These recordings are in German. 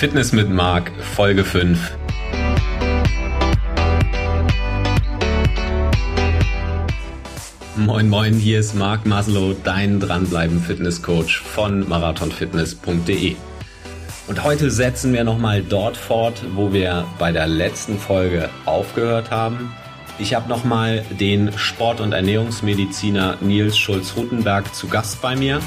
Fitness mit Marc, Folge 5. Moin moin, hier ist Marc Maslow, dein Dranbleiben Fitness Coach von marathonfitness.de. Und heute setzen wir nochmal dort fort, wo wir bei der letzten Folge aufgehört haben. Ich habe nochmal den Sport- und Ernährungsmediziner Nils Schulz-Rutenberg zu Gast bei mir.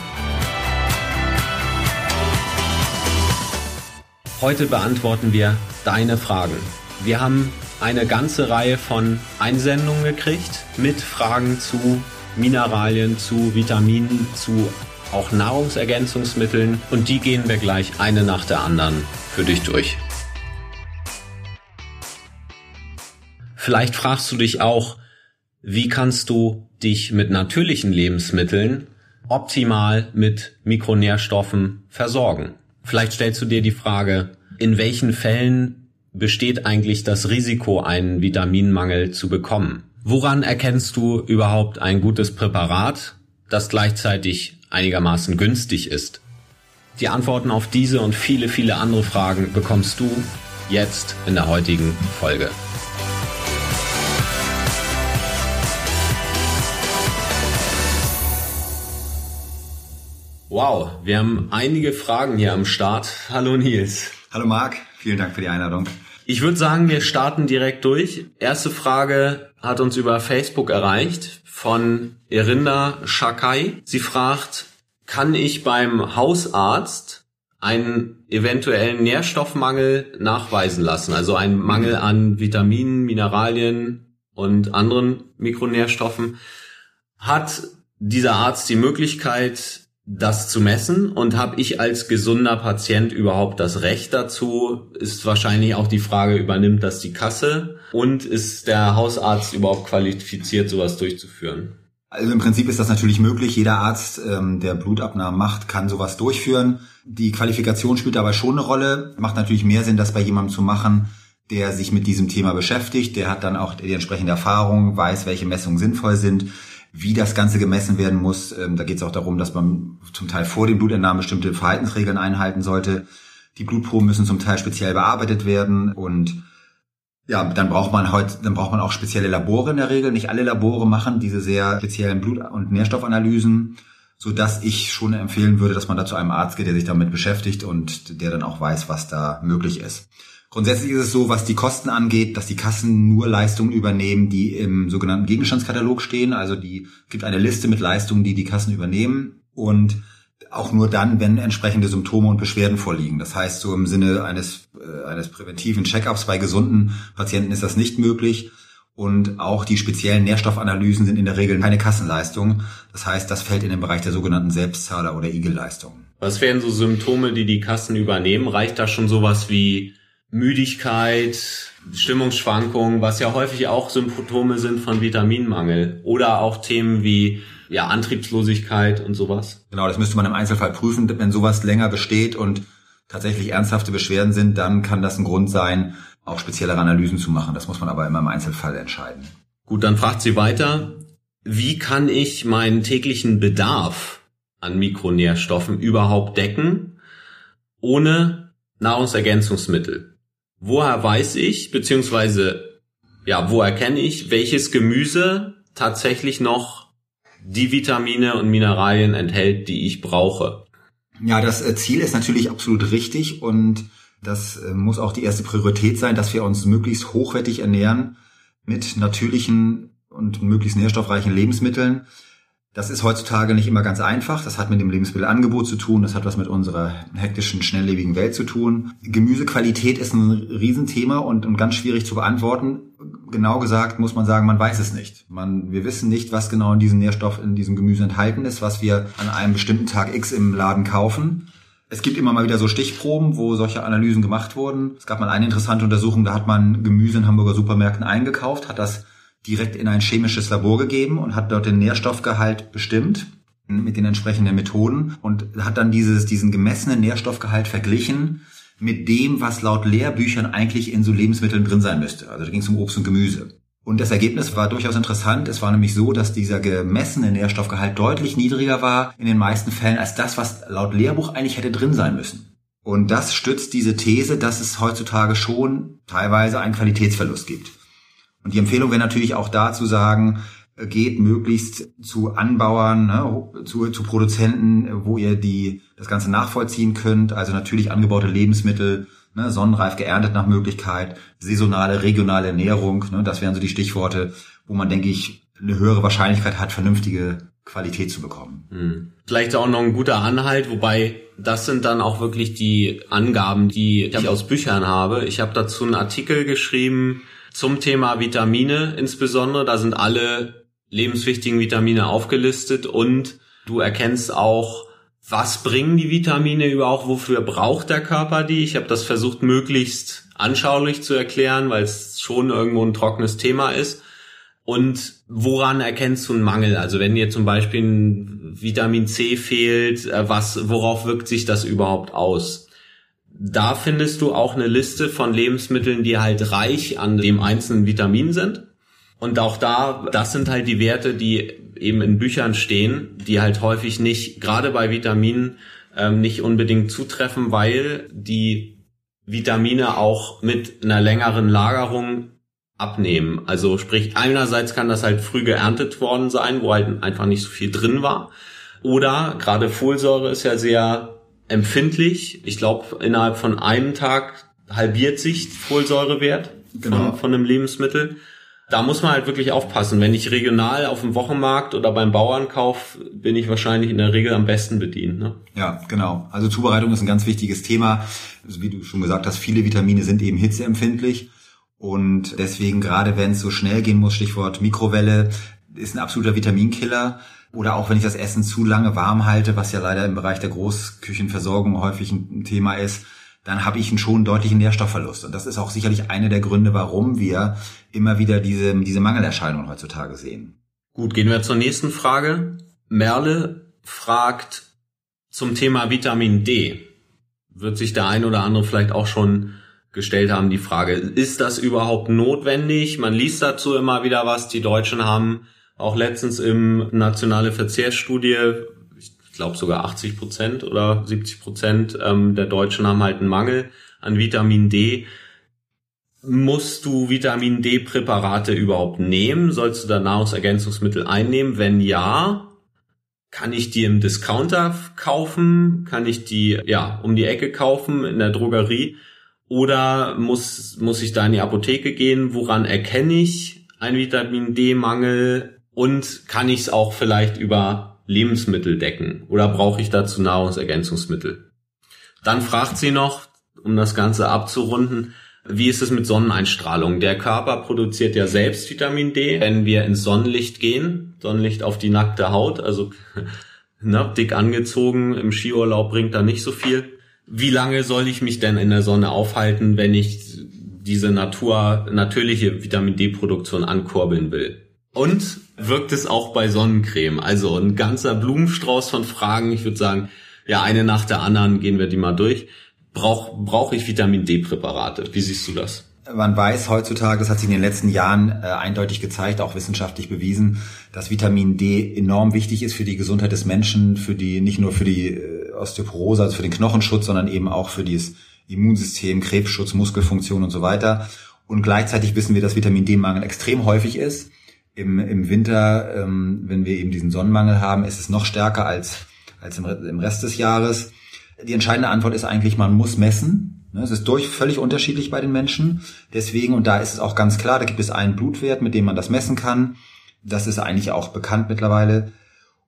Heute beantworten wir deine Fragen. Wir haben eine ganze Reihe von Einsendungen gekriegt mit Fragen zu Mineralien, zu Vitaminen, zu auch Nahrungsergänzungsmitteln und die gehen wir gleich eine nach der anderen für dich durch. Vielleicht fragst du dich auch, wie kannst du dich mit natürlichen Lebensmitteln optimal mit Mikronährstoffen versorgen? Vielleicht stellst du dir die Frage, in welchen Fällen besteht eigentlich das Risiko, einen Vitaminmangel zu bekommen? Woran erkennst du überhaupt ein gutes Präparat, das gleichzeitig einigermaßen günstig ist? Die Antworten auf diese und viele, viele andere Fragen bekommst du jetzt in der heutigen Folge. Wow, wir haben einige Fragen hier am Start. Hallo Nils. Hallo Marc, vielen Dank für die Einladung. Ich würde sagen, wir starten direkt durch. Erste Frage hat uns über Facebook erreicht von Erinda Shakai. Sie fragt, kann ich beim Hausarzt einen eventuellen Nährstoffmangel nachweisen lassen? Also einen Mangel an Vitaminen, Mineralien und anderen Mikronährstoffen. Hat dieser Arzt die Möglichkeit, das zu messen und habe ich als gesunder Patient überhaupt das Recht dazu? Ist wahrscheinlich auch die Frage, übernimmt das die Kasse und ist der Hausarzt überhaupt qualifiziert, sowas durchzuführen? Also im Prinzip ist das natürlich möglich. Jeder Arzt, ähm, der Blutabnahmen macht, kann sowas durchführen. Die Qualifikation spielt dabei schon eine Rolle. Macht natürlich mehr Sinn, das bei jemandem zu machen, der sich mit diesem Thema beschäftigt. Der hat dann auch die entsprechende Erfahrung, weiß, welche Messungen sinnvoll sind wie das Ganze gemessen werden muss. Ähm, da geht es auch darum, dass man zum Teil vor dem Blutentnahmen bestimmte Verhaltensregeln einhalten sollte. Die Blutproben müssen zum Teil speziell bearbeitet werden und ja, dann braucht man heute, dann braucht man auch spezielle Labore in der Regel. Nicht alle Labore machen diese sehr speziellen Blut- und Nährstoffanalysen, so dass ich schon empfehlen würde, dass man da zu einem Arzt geht, der sich damit beschäftigt und der dann auch weiß, was da möglich ist. Grundsätzlich ist es so, was die Kosten angeht, dass die Kassen nur Leistungen übernehmen, die im sogenannten Gegenstandskatalog stehen. Also die gibt eine Liste mit Leistungen, die die Kassen übernehmen und auch nur dann, wenn entsprechende Symptome und Beschwerden vorliegen. Das heißt, so im Sinne eines, äh, eines präventiven Check-ups bei gesunden Patienten ist das nicht möglich. Und auch die speziellen Nährstoffanalysen sind in der Regel keine Kassenleistung. Das heißt, das fällt in den Bereich der sogenannten Selbstzahler- oder Igel-Leistungen. Was wären so Symptome, die die Kassen übernehmen? Reicht da schon sowas wie Müdigkeit, Stimmungsschwankungen, was ja häufig auch Symptome sind von Vitaminmangel oder auch Themen wie ja, Antriebslosigkeit und sowas. Genau, das müsste man im Einzelfall prüfen. Wenn sowas länger besteht und tatsächlich ernsthafte Beschwerden sind, dann kann das ein Grund sein, auch speziellere Analysen zu machen. Das muss man aber immer im Einzelfall entscheiden. Gut, dann fragt sie weiter, wie kann ich meinen täglichen Bedarf an Mikronährstoffen überhaupt decken, ohne Nahrungsergänzungsmittel? Woher weiß ich, beziehungsweise, ja, wo erkenne ich, welches Gemüse tatsächlich noch die Vitamine und Mineralien enthält, die ich brauche? Ja, das äh, Ziel ist natürlich absolut richtig und das äh, muss auch die erste Priorität sein, dass wir uns möglichst hochwertig ernähren mit natürlichen und möglichst nährstoffreichen Lebensmitteln. Das ist heutzutage nicht immer ganz einfach. Das hat mit dem Lebensmittelangebot zu tun. Das hat was mit unserer hektischen, schnelllebigen Welt zu tun. Gemüsequalität ist ein Riesenthema und, und ganz schwierig zu beantworten. Genau gesagt muss man sagen, man weiß es nicht. Man, wir wissen nicht, was genau in diesem Nährstoff, in diesem Gemüse enthalten ist, was wir an einem bestimmten Tag X im Laden kaufen. Es gibt immer mal wieder so Stichproben, wo solche Analysen gemacht wurden. Es gab mal eine interessante Untersuchung, da hat man Gemüse in Hamburger Supermärkten eingekauft, hat das direkt in ein chemisches Labor gegeben und hat dort den Nährstoffgehalt bestimmt mit den entsprechenden Methoden und hat dann dieses, diesen gemessenen Nährstoffgehalt verglichen mit dem, was laut Lehrbüchern eigentlich in so Lebensmitteln drin sein müsste. Also da ging es um Obst und Gemüse. Und das Ergebnis war durchaus interessant. Es war nämlich so, dass dieser gemessene Nährstoffgehalt deutlich niedriger war in den meisten Fällen als das, was laut Lehrbuch eigentlich hätte drin sein müssen. Und das stützt diese These, dass es heutzutage schon teilweise einen Qualitätsverlust gibt. Und die Empfehlung wäre natürlich auch da zu sagen, geht möglichst zu Anbauern, ne, zu, zu Produzenten, wo ihr die das Ganze nachvollziehen könnt. Also natürlich angebaute Lebensmittel, ne, sonnenreif geerntet nach Möglichkeit, saisonale, regionale Ernährung. Ne, das wären so die Stichworte, wo man, denke ich, eine höhere Wahrscheinlichkeit hat, vernünftige Qualität zu bekommen. Hm. Vielleicht auch noch ein guter Anhalt, wobei das sind dann auch wirklich die Angaben, die ich aus Büchern habe. Ich habe dazu einen Artikel geschrieben zum Thema Vitamine insbesondere. Da sind alle lebenswichtigen Vitamine aufgelistet und du erkennst auch, was bringen die Vitamine überhaupt, wofür braucht der Körper die. Ich habe das versucht möglichst anschaulich zu erklären, weil es schon irgendwo ein trockenes Thema ist. Und woran erkennst du einen Mangel? Also wenn dir zum Beispiel ein Vitamin C fehlt, äh, was, worauf wirkt sich das überhaupt aus? Da findest du auch eine Liste von Lebensmitteln, die halt reich an dem einzelnen Vitamin sind. Und auch da, das sind halt die Werte, die eben in Büchern stehen, die halt häufig nicht, gerade bei Vitaminen, ähm, nicht unbedingt zutreffen, weil die Vitamine auch mit einer längeren Lagerung abnehmen. Also sprich, einerseits kann das halt früh geerntet worden sein, wo halt einfach nicht so viel drin war. Oder gerade Folsäure ist ja sehr empfindlich. Ich glaube, innerhalb von einem Tag halbiert sich Folsäurewert genau. von, von einem Lebensmittel da muss man halt wirklich aufpassen. Wenn ich regional auf dem Wochenmarkt oder beim Bauern kaufe, bin ich wahrscheinlich in der Regel am besten bedient. Ne? Ja, genau. Also Zubereitung ist ein ganz wichtiges Thema. Also wie du schon gesagt hast, viele Vitamine sind eben hitzeempfindlich. Und deswegen, gerade wenn es so schnell gehen muss, Stichwort Mikrowelle, ist ein absoluter Vitaminkiller. Oder auch wenn ich das Essen zu lange warm halte, was ja leider im Bereich der Großküchenversorgung häufig ein Thema ist, dann habe ich einen schon deutlichen Nährstoffverlust. Und das ist auch sicherlich einer der Gründe, warum wir immer wieder diese, diese Mangelerscheinungen heutzutage sehen. Gut, gehen wir zur nächsten Frage. Merle fragt zum Thema Vitamin D. Wird sich der ein oder andere vielleicht auch schon gestellt haben, die Frage, ist das überhaupt notwendig? Man liest dazu immer wieder was. Die Deutschen haben auch letztens im nationale Verzehrsstudie ich glaube sogar 80 Prozent oder 70 Prozent ähm, der Deutschen haben halt einen Mangel an Vitamin D. Musst du Vitamin D-Präparate überhaupt nehmen? Sollst du da Nahrungsergänzungsmittel einnehmen? Wenn ja, kann ich die im Discounter kaufen? Kann ich die ja um die Ecke kaufen in der Drogerie? Oder muss, muss ich da in die Apotheke gehen? Woran erkenne ich einen Vitamin D-Mangel? Und kann ich es auch vielleicht über Lebensmittel decken oder brauche ich dazu Nahrungsergänzungsmittel? Dann fragt sie noch, um das Ganze abzurunden, wie ist es mit Sonneneinstrahlung? Der Körper produziert ja selbst Vitamin D, wenn wir ins Sonnenlicht gehen, Sonnenlicht auf die nackte Haut, also ne, dick angezogen, im Skiurlaub bringt da nicht so viel. Wie lange soll ich mich denn in der Sonne aufhalten, wenn ich diese Natur, natürliche Vitamin D-Produktion ankurbeln will? Und wirkt es auch bei Sonnencreme? Also ein ganzer Blumenstrauß von Fragen. Ich würde sagen, ja, eine nach der anderen gehen wir die mal durch. Brauche brauch ich Vitamin D-Präparate? Wie siehst du das? Man weiß heutzutage, das hat sich in den letzten Jahren äh, eindeutig gezeigt, auch wissenschaftlich bewiesen, dass Vitamin D enorm wichtig ist für die Gesundheit des Menschen, für die nicht nur für die äh, Osteoporose, also für den Knochenschutz, sondern eben auch für das Immunsystem, Krebsschutz, Muskelfunktion und so weiter. Und gleichzeitig wissen wir, dass Vitamin D-Mangel extrem häufig ist im, im Winter, ähm, wenn wir eben diesen Sonnenmangel haben, ist es noch stärker als, als im, im Rest des Jahres. Die entscheidende Antwort ist eigentlich, man muss messen. Ne, es ist durch völlig unterschiedlich bei den Menschen. Deswegen, und da ist es auch ganz klar, da gibt es einen Blutwert, mit dem man das messen kann. Das ist eigentlich auch bekannt mittlerweile.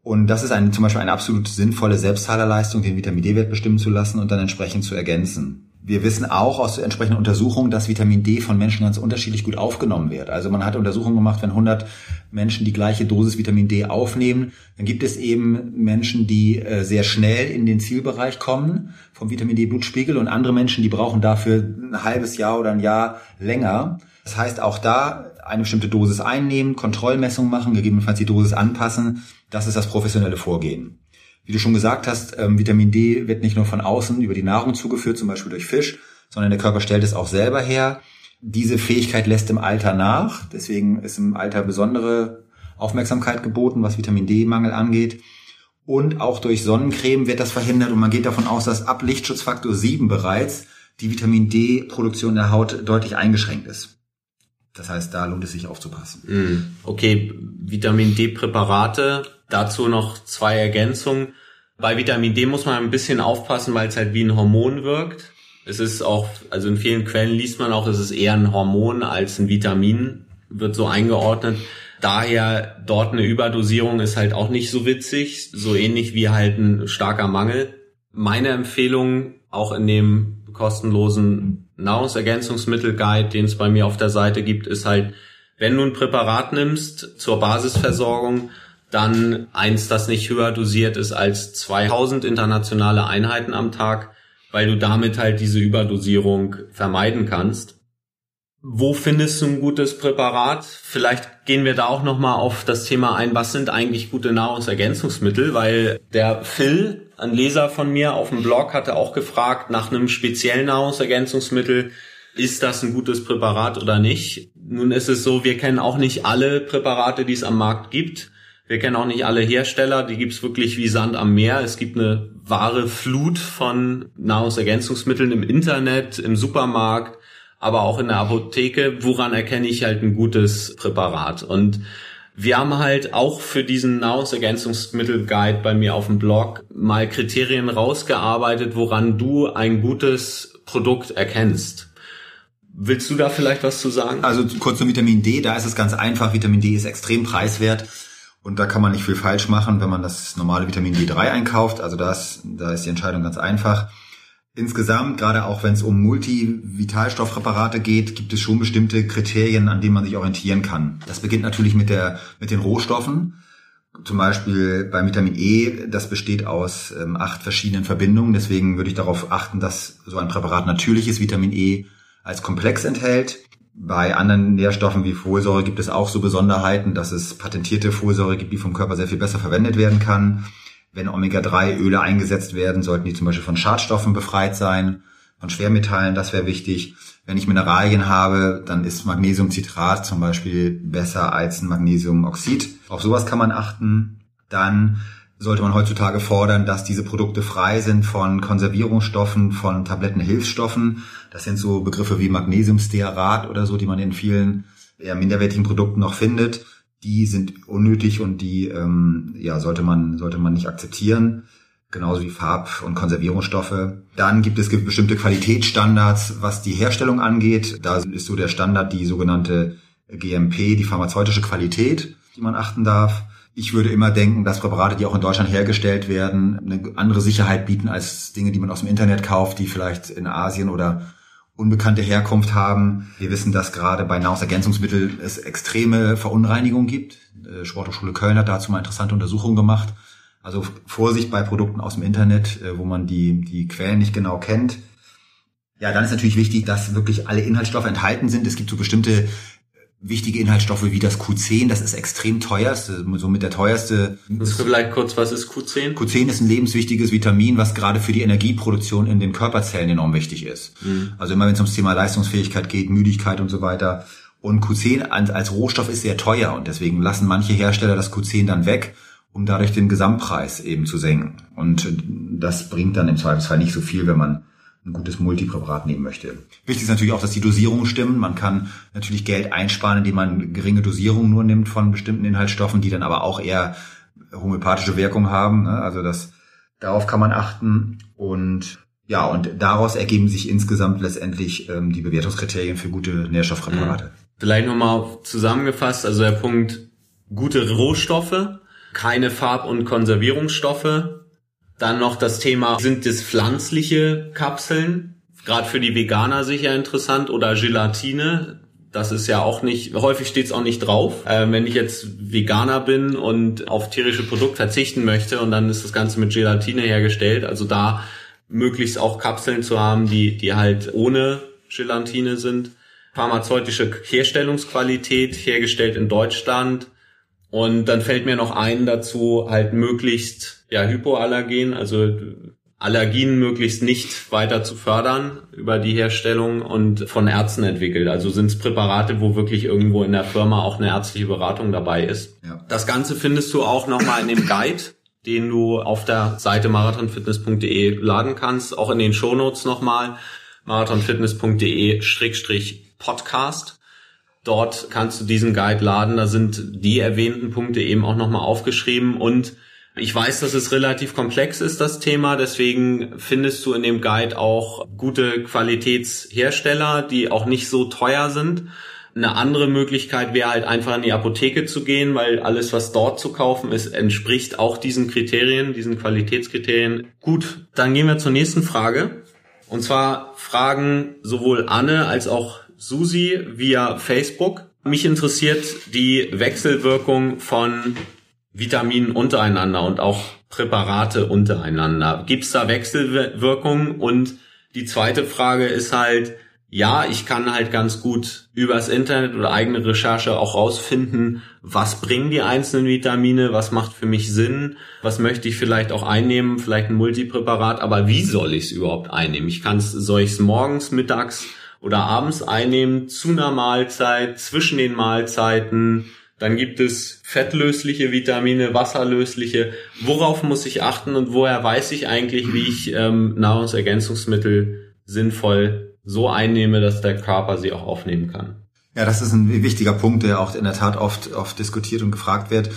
Und das ist eine, zum Beispiel eine absolut sinnvolle Selbstzahlerleistung, den Vitamin D-Wert bestimmen zu lassen und dann entsprechend zu ergänzen. Wir wissen auch aus entsprechenden Untersuchungen, dass Vitamin D von Menschen ganz unterschiedlich gut aufgenommen wird. Also man hat Untersuchungen gemacht, wenn 100 Menschen die gleiche Dosis Vitamin D aufnehmen, dann gibt es eben Menschen, die äh, sehr schnell in den Zielbereich kommen vom Vitamin D Blutspiegel und andere Menschen, die brauchen dafür ein halbes Jahr oder ein Jahr länger. Das heißt, auch da eine bestimmte Dosis einnehmen, Kontrollmessung machen, gegebenenfalls die Dosis anpassen. Das ist das professionelle Vorgehen. Wie du schon gesagt hast, ähm, Vitamin D wird nicht nur von außen über die Nahrung zugeführt, zum Beispiel durch Fisch, sondern der Körper stellt es auch selber her. Diese Fähigkeit lässt im Alter nach. Deswegen ist im Alter besondere Aufmerksamkeit geboten, was Vitamin D-Mangel angeht. Und auch durch Sonnencreme wird das verhindert und man geht davon aus, dass ab Lichtschutzfaktor 7 bereits die Vitamin D-Produktion der Haut deutlich eingeschränkt ist. Das heißt, da lohnt es sich aufzupassen. Hm. Okay, Vitamin D-Präparate. Dazu noch zwei Ergänzungen. Bei Vitamin D muss man ein bisschen aufpassen, weil es halt wie ein Hormon wirkt. Es ist auch, also in vielen Quellen liest man auch, es ist eher ein Hormon als ein Vitamin, wird so eingeordnet. Daher dort eine Überdosierung ist halt auch nicht so witzig, so ähnlich wie halt ein starker Mangel. Meine Empfehlung auch in dem kostenlosen Nahrungsergänzungsmittel-Guide, den es bei mir auf der Seite gibt, ist halt, wenn du ein Präparat nimmst zur Basisversorgung, dann eins, das nicht höher dosiert ist als 2000 internationale Einheiten am Tag, weil du damit halt diese Überdosierung vermeiden kannst. Wo findest du ein gutes Präparat? Vielleicht gehen wir da auch nochmal auf das Thema ein, was sind eigentlich gute Nahrungsergänzungsmittel, weil der Phil, ein Leser von mir auf dem Blog, hatte auch gefragt nach einem speziellen Nahrungsergänzungsmittel, ist das ein gutes Präparat oder nicht? Nun ist es so, wir kennen auch nicht alle Präparate, die es am Markt gibt. Wir kennen auch nicht alle Hersteller, die gibt's wirklich wie Sand am Meer. Es gibt eine wahre Flut von Nahrungsergänzungsmitteln im Internet, im Supermarkt, aber auch in der Apotheke. Woran erkenne ich halt ein gutes Präparat? Und wir haben halt auch für diesen Nahrungsergänzungsmittel-Guide bei mir auf dem Blog mal Kriterien rausgearbeitet, woran du ein gutes Produkt erkennst. Willst du da vielleicht was zu sagen? Also kurz zum Vitamin D, da ist es ganz einfach. Vitamin D ist extrem preiswert. Und da kann man nicht viel falsch machen, wenn man das normale Vitamin D3 einkauft. Also das, da ist die Entscheidung ganz einfach. Insgesamt, gerade auch wenn es um Multivitalstoffpräparate geht, gibt es schon bestimmte Kriterien, an denen man sich orientieren kann. Das beginnt natürlich mit der, mit den Rohstoffen. Zum Beispiel bei Vitamin E, das besteht aus ähm, acht verschiedenen Verbindungen. Deswegen würde ich darauf achten, dass so ein Präparat natürliches Vitamin E als Komplex enthält. Bei anderen Nährstoffen wie Folsäure gibt es auch so Besonderheiten, dass es patentierte Folsäure gibt, die vom Körper sehr viel besser verwendet werden kann. Wenn Omega-3-Öle eingesetzt werden, sollten die zum Beispiel von Schadstoffen befreit sein, von Schwermetallen, das wäre wichtig. Wenn ich Mineralien habe, dann ist Magnesiumcitrat zum Beispiel besser als ein Magnesiumoxid. Auf sowas kann man achten. Dann sollte man heutzutage fordern, dass diese Produkte frei sind von Konservierungsstoffen, von Tablettenhilfsstoffen. Das sind so Begriffe wie Magnesiumstearat oder so, die man in vielen eher minderwertigen Produkten noch findet. Die sind unnötig und die ähm, ja, sollte man sollte man nicht akzeptieren. Genauso wie Farb- und Konservierungsstoffe. Dann gibt es bestimmte Qualitätsstandards, was die Herstellung angeht. Da ist so der Standard die sogenannte GMP, die pharmazeutische Qualität, die man achten darf. Ich würde immer denken, dass Präparate, die auch in Deutschland hergestellt werden, eine andere Sicherheit bieten als Dinge, die man aus dem Internet kauft, die vielleicht in Asien oder unbekannte Herkunft haben. Wir wissen, dass gerade bei Nahrungsergänzungsmitteln es extreme Verunreinigungen gibt. Äh, Sporthochschule Köln hat dazu mal interessante Untersuchungen gemacht. Also Vorsicht bei Produkten aus dem Internet, äh, wo man die, die Quellen nicht genau kennt. Ja, dann ist natürlich wichtig, dass wirklich alle Inhaltsstoffe enthalten sind. Es gibt so bestimmte wichtige Inhaltsstoffe wie das Q10, das ist extrem teuer, somit der teuerste. Das vielleicht kurz, was ist Q10? Q10 ist ein lebenswichtiges Vitamin, was gerade für die Energieproduktion in den Körperzellen enorm wichtig ist. Mhm. Also immer wenn es ums Thema Leistungsfähigkeit geht, Müdigkeit und so weiter. Und Q10 als Rohstoff ist sehr teuer und deswegen lassen manche Hersteller das Q10 dann weg, um dadurch den Gesamtpreis eben zu senken. Und das bringt dann im Zweifelsfall nicht so viel, wenn man ein gutes Multipräparat nehmen möchte. Wichtig ist natürlich auch, dass die Dosierungen stimmen. Man kann natürlich Geld einsparen, indem man geringe Dosierungen nur nimmt von bestimmten Inhaltsstoffen, die dann aber auch eher homöopathische Wirkung haben. Ne? Also das, darauf kann man achten und ja, und daraus ergeben sich insgesamt letztendlich ähm, die Bewertungskriterien für gute Nährstoffpräparate. Mhm. Vielleicht nochmal zusammengefasst, also der Punkt gute Rohstoffe, keine Farb- und Konservierungsstoffe, dann noch das Thema, sind es pflanzliche Kapseln? Gerade für die Veganer sicher interessant oder Gelatine. Das ist ja auch nicht, häufig steht es auch nicht drauf. Äh, wenn ich jetzt Veganer bin und auf tierische Produkte verzichten möchte und dann ist das Ganze mit Gelatine hergestellt, also da möglichst auch Kapseln zu haben, die, die halt ohne Gelatine sind. Pharmazeutische Herstellungsqualität, hergestellt in Deutschland. Und dann fällt mir noch ein dazu, halt möglichst ja, Hypoallergen, also Allergien möglichst nicht weiter zu fördern über die Herstellung und von Ärzten entwickelt. Also sind es Präparate, wo wirklich irgendwo in der Firma auch eine ärztliche Beratung dabei ist. Ja. Das Ganze findest du auch nochmal in dem Guide. den du auf der Seite marathonfitness.de laden kannst. Auch in den Shownotes nochmal marathonfitness.de-podcast. Dort kannst du diesen Guide laden. Da sind die erwähnten Punkte eben auch nochmal aufgeschrieben und ich weiß, dass es relativ komplex ist, das Thema. Deswegen findest du in dem Guide auch gute Qualitätshersteller, die auch nicht so teuer sind. Eine andere Möglichkeit wäre halt einfach in die Apotheke zu gehen, weil alles, was dort zu kaufen ist, entspricht auch diesen Kriterien, diesen Qualitätskriterien. Gut, dann gehen wir zur nächsten Frage. Und zwar fragen sowohl Anne als auch Susi via Facebook. Mich interessiert die Wechselwirkung von Vitaminen untereinander und auch Präparate untereinander. Gibt es da Wechselwirkungen? Und die zweite Frage ist halt, ja, ich kann halt ganz gut übers Internet oder eigene Recherche auch rausfinden, was bringen die einzelnen Vitamine, was macht für mich Sinn, was möchte ich vielleicht auch einnehmen, vielleicht ein Multipräparat, aber wie soll ich es überhaupt einnehmen? Ich kann es, soll ich es morgens, mittags oder abends einnehmen, zu einer Mahlzeit, zwischen den Mahlzeiten, dann gibt es fettlösliche Vitamine, wasserlösliche. Worauf muss ich achten und woher weiß ich eigentlich, wie ich ähm, Nahrungsergänzungsmittel sinnvoll so einnehme, dass der Körper sie auch aufnehmen kann? Ja, das ist ein wichtiger Punkt, der auch in der Tat oft, oft diskutiert und gefragt wird.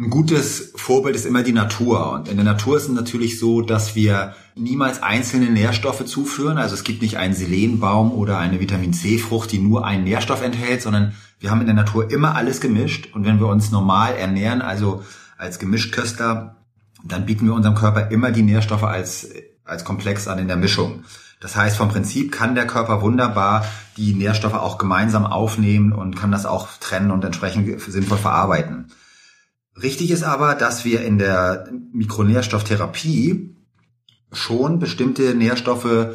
Ein gutes Vorbild ist immer die Natur. Und in der Natur ist es natürlich so, dass wir niemals einzelne Nährstoffe zuführen. Also es gibt nicht einen Selenbaum oder eine Vitamin C-Frucht, die nur einen Nährstoff enthält, sondern wir haben in der Natur immer alles gemischt. Und wenn wir uns normal ernähren, also als Gemischköstler, dann bieten wir unserem Körper immer die Nährstoffe als, als Komplex an in der Mischung. Das heißt, vom Prinzip kann der Körper wunderbar die Nährstoffe auch gemeinsam aufnehmen und kann das auch trennen und entsprechend sinnvoll verarbeiten. Richtig ist aber, dass wir in der Mikronährstofftherapie schon bestimmte Nährstoffe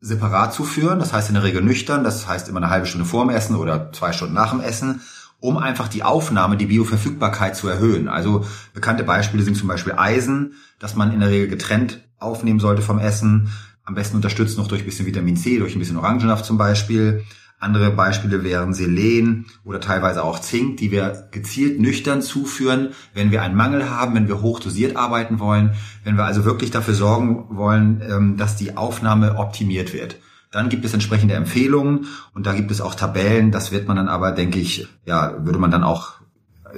separat zuführen, das heißt in der Regel nüchtern, das heißt immer eine halbe Stunde vor dem Essen oder zwei Stunden nach dem Essen, um einfach die Aufnahme, die Bioverfügbarkeit zu erhöhen. Also bekannte Beispiele sind zum Beispiel Eisen, das man in der Regel getrennt aufnehmen sollte vom Essen, am besten unterstützt noch durch ein bisschen Vitamin C, durch ein bisschen Orangensaft zum Beispiel. Andere Beispiele wären Selen oder teilweise auch Zink, die wir gezielt nüchtern zuführen, wenn wir einen Mangel haben, wenn wir hochdosiert arbeiten wollen, wenn wir also wirklich dafür sorgen wollen, ähm, dass die Aufnahme optimiert wird. Dann gibt es entsprechende Empfehlungen und da gibt es auch Tabellen. Das wird man dann aber, denke ich, ja, würde man dann auch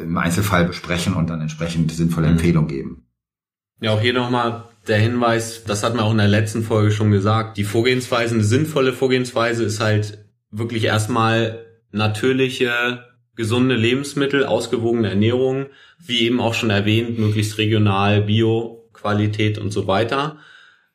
im Einzelfall besprechen und dann entsprechend sinnvolle mhm. Empfehlungen geben. Ja, auch hier nochmal der Hinweis, das hatten wir auch in der letzten Folge schon gesagt, die Vorgehensweise, eine sinnvolle Vorgehensweise ist halt wirklich erstmal natürliche, gesunde Lebensmittel, ausgewogene Ernährung, wie eben auch schon erwähnt, möglichst regional, Bio, Qualität und so weiter.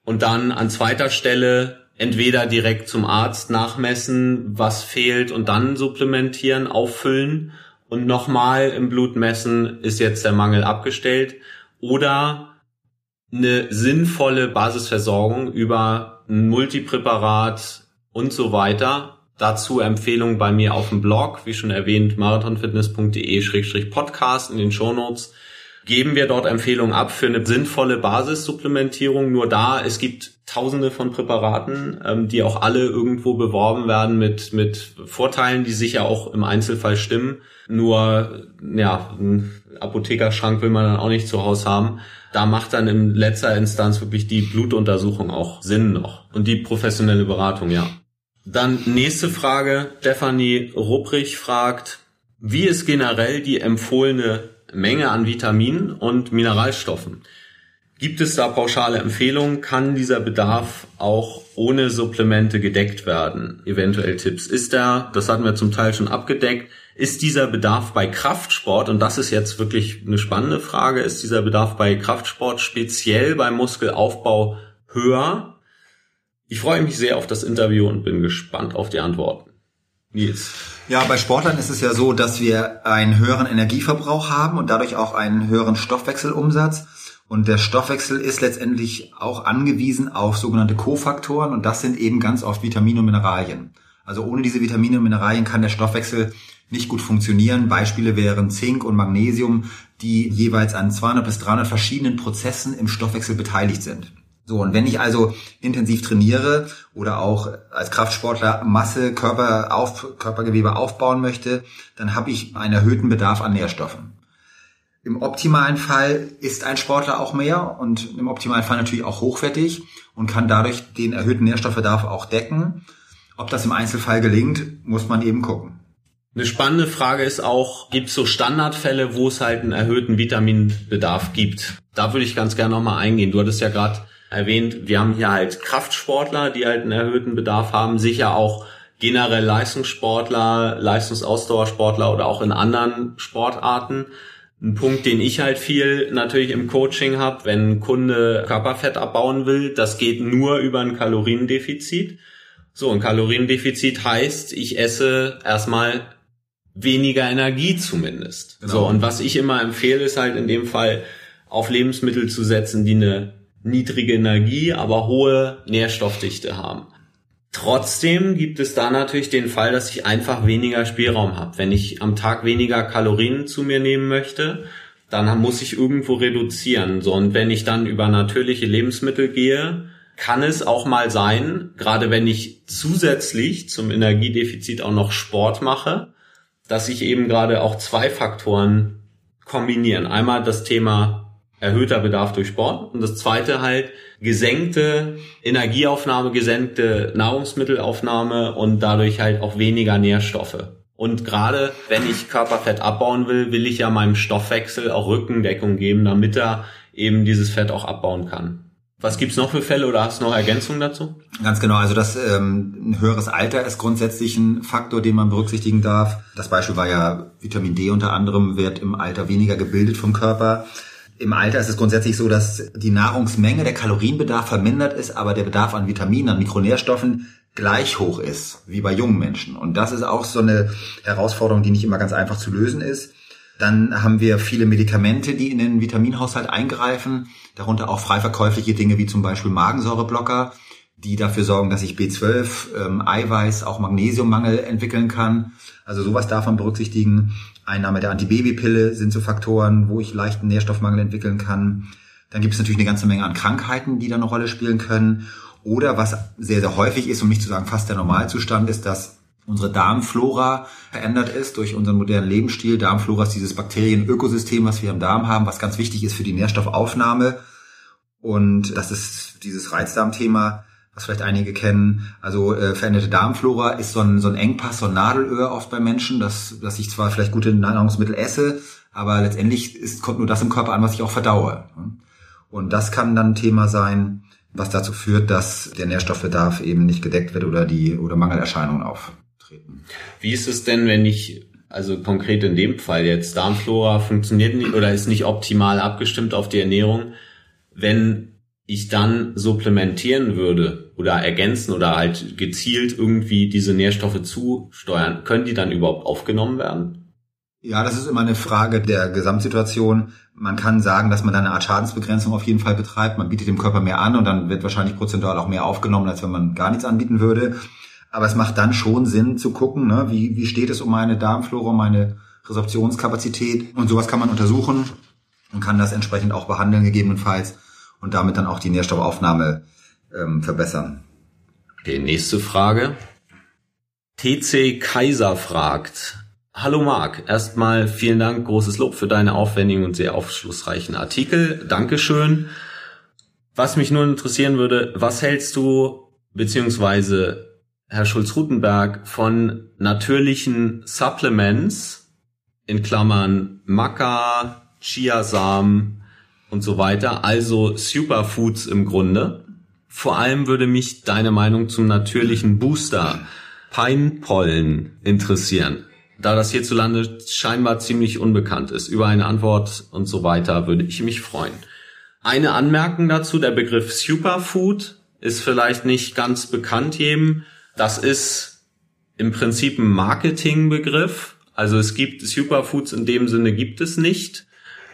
Und dann an zweiter Stelle entweder direkt zum Arzt nachmessen, was fehlt und dann supplementieren, auffüllen und nochmal im Blut messen, ist jetzt der Mangel abgestellt oder eine sinnvolle Basisversorgung über ein Multipräparat und so weiter Dazu Empfehlungen bei mir auf dem Blog, wie schon erwähnt, marathonfitness.de-podcast in den Shownotes. Geben wir dort Empfehlungen ab für eine sinnvolle Basissupplementierung. Nur da, es gibt tausende von Präparaten, ähm, die auch alle irgendwo beworben werden mit, mit Vorteilen, die sicher auch im Einzelfall stimmen. Nur, ja, ein Apothekerschrank will man dann auch nicht zu Hause haben. Da macht dann in letzter Instanz wirklich die Blutuntersuchung auch Sinn noch. Und die professionelle Beratung, ja. Dann nächste Frage. Stefanie Rupprich fragt, wie ist generell die empfohlene Menge an Vitaminen und Mineralstoffen? Gibt es da pauschale Empfehlungen? Kann dieser Bedarf auch ohne Supplemente gedeckt werden? Eventuell Tipps. Ist der, das hatten wir zum Teil schon abgedeckt, ist dieser Bedarf bei Kraftsport, und das ist jetzt wirklich eine spannende Frage, ist dieser Bedarf bei Kraftsport speziell beim Muskelaufbau höher ich freue mich sehr auf das Interview und bin gespannt auf die Antworten. Nils. Ja, bei Sportlern ist es ja so, dass wir einen höheren Energieverbrauch haben und dadurch auch einen höheren Stoffwechselumsatz. Und der Stoffwechsel ist letztendlich auch angewiesen auf sogenannte Kofaktoren und das sind eben ganz oft Vitamine und Mineralien. Also ohne diese Vitamine und Mineralien kann der Stoffwechsel nicht gut funktionieren. Beispiele wären Zink und Magnesium, die jeweils an 200 bis 300 verschiedenen Prozessen im Stoffwechsel beteiligt sind. So, und wenn ich also intensiv trainiere oder auch als Kraftsportler Masse, Körper auf, Körpergewebe aufbauen möchte, dann habe ich einen erhöhten Bedarf an Nährstoffen. Im optimalen Fall isst ein Sportler auch mehr und im optimalen Fall natürlich auch hochwertig und kann dadurch den erhöhten Nährstoffbedarf auch decken. Ob das im Einzelfall gelingt, muss man eben gucken. Eine spannende Frage ist auch, gibt es so Standardfälle, wo es halt einen erhöhten Vitaminbedarf gibt? Da würde ich ganz gerne nochmal eingehen. Du hattest ja gerade erwähnt, wir haben hier halt Kraftsportler, die halt einen erhöhten Bedarf haben, sicher auch generell Leistungssportler, Leistungsausdauersportler oder auch in anderen Sportarten. Ein Punkt, den ich halt viel natürlich im Coaching habe, wenn ein Kunde Körperfett abbauen will, das geht nur über ein Kaloriendefizit. So, ein Kaloriendefizit heißt, ich esse erstmal weniger Energie zumindest. Genau. So, und was ich immer empfehle, ist halt in dem Fall auf Lebensmittel zu setzen, die eine niedrige Energie, aber hohe Nährstoffdichte haben. Trotzdem gibt es da natürlich den Fall, dass ich einfach weniger Spielraum habe. Wenn ich am Tag weniger Kalorien zu mir nehmen möchte, dann muss ich irgendwo reduzieren. So, und wenn ich dann über natürliche Lebensmittel gehe, kann es auch mal sein, gerade wenn ich zusätzlich zum Energiedefizit auch noch Sport mache, dass sich eben gerade auch zwei Faktoren kombinieren. Einmal das Thema erhöhter Bedarf durch Sport und das zweite halt gesenkte Energieaufnahme, gesenkte Nahrungsmittelaufnahme und dadurch halt auch weniger Nährstoffe. Und gerade wenn ich Körperfett abbauen will, will ich ja meinem Stoffwechsel auch Rückendeckung geben, damit er eben dieses Fett auch abbauen kann. Was gibt's noch für Fälle oder hast du noch Ergänzungen dazu? Ganz genau, also das ähm, ein höheres Alter ist grundsätzlich ein Faktor, den man berücksichtigen darf. Das Beispiel war ja Vitamin D unter anderem wird im Alter weniger gebildet vom Körper. Im Alter ist es grundsätzlich so, dass die Nahrungsmenge, der Kalorienbedarf vermindert ist, aber der Bedarf an Vitaminen, an Mikronährstoffen gleich hoch ist wie bei jungen Menschen. Und das ist auch so eine Herausforderung, die nicht immer ganz einfach zu lösen ist. Dann haben wir viele Medikamente, die in den Vitaminhaushalt eingreifen, darunter auch frei verkäufliche Dinge wie zum Beispiel Magensäureblocker, die dafür sorgen, dass ich B12, ähm, Eiweiß, auch Magnesiummangel entwickeln kann. Also sowas darf man berücksichtigen. Einnahme der Antibabypille sind so Faktoren, wo ich leichten Nährstoffmangel entwickeln kann. Dann gibt es natürlich eine ganze Menge an Krankheiten, die da eine Rolle spielen können. Oder was sehr, sehr häufig ist, um nicht zu sagen fast der Normalzustand ist, dass unsere Darmflora verändert ist durch unseren modernen Lebensstil. Darmflora ist dieses Bakterienökosystem, was wir im Darm haben, was ganz wichtig ist für die Nährstoffaufnahme. Und das ist dieses Reizdarmthema, was vielleicht einige kennen. Also äh, veränderte Darmflora ist so ein, so ein Engpass, so ein Nadelöhr oft bei Menschen, dass, dass ich zwar vielleicht gute Nahrungsmittel esse, aber letztendlich ist, kommt nur das im Körper an, was ich auch verdaue. Und das kann dann ein Thema sein, was dazu führt, dass der Nährstoffbedarf eben nicht gedeckt wird oder die oder Mangelerscheinungen auf treten. Wie ist es denn, wenn ich, also konkret in dem Fall jetzt, Darmflora funktioniert nicht oder ist nicht optimal abgestimmt auf die Ernährung, wenn ich dann supplementieren würde oder ergänzen oder halt gezielt irgendwie diese Nährstoffe zusteuern, können die dann überhaupt aufgenommen werden? Ja, das ist immer eine Frage der Gesamtsituation. Man kann sagen, dass man da eine Art Schadensbegrenzung auf jeden Fall betreibt. Man bietet dem Körper mehr an und dann wird wahrscheinlich prozentual auch mehr aufgenommen, als wenn man gar nichts anbieten würde. Aber es macht dann schon Sinn zu gucken, ne, wie, wie steht es um meine Darmflora, um meine Resorptionskapazität. Und sowas kann man untersuchen und kann das entsprechend auch behandeln gegebenenfalls und damit dann auch die Nährstoffaufnahme ähm, verbessern. Okay, nächste Frage. TC Kaiser fragt, Hallo Marc, erstmal vielen Dank, großes Lob für deine aufwendigen und sehr aufschlussreichen Artikel. Dankeschön. Was mich nur interessieren würde, was hältst du, beziehungsweise Herr Schulz-Rutenberg von natürlichen Supplements in Klammern Maca, Chiasamen und so weiter, also Superfoods im Grunde. Vor allem würde mich deine Meinung zum natürlichen Booster Peinpollen interessieren. Da das hierzulande scheinbar ziemlich unbekannt ist, über eine Antwort und so weiter würde ich mich freuen. Eine Anmerkung dazu, der Begriff Superfood ist vielleicht nicht ganz bekannt jedem. Das ist im Prinzip ein Marketingbegriff. Also es gibt Superfoods in dem Sinne gibt es nicht.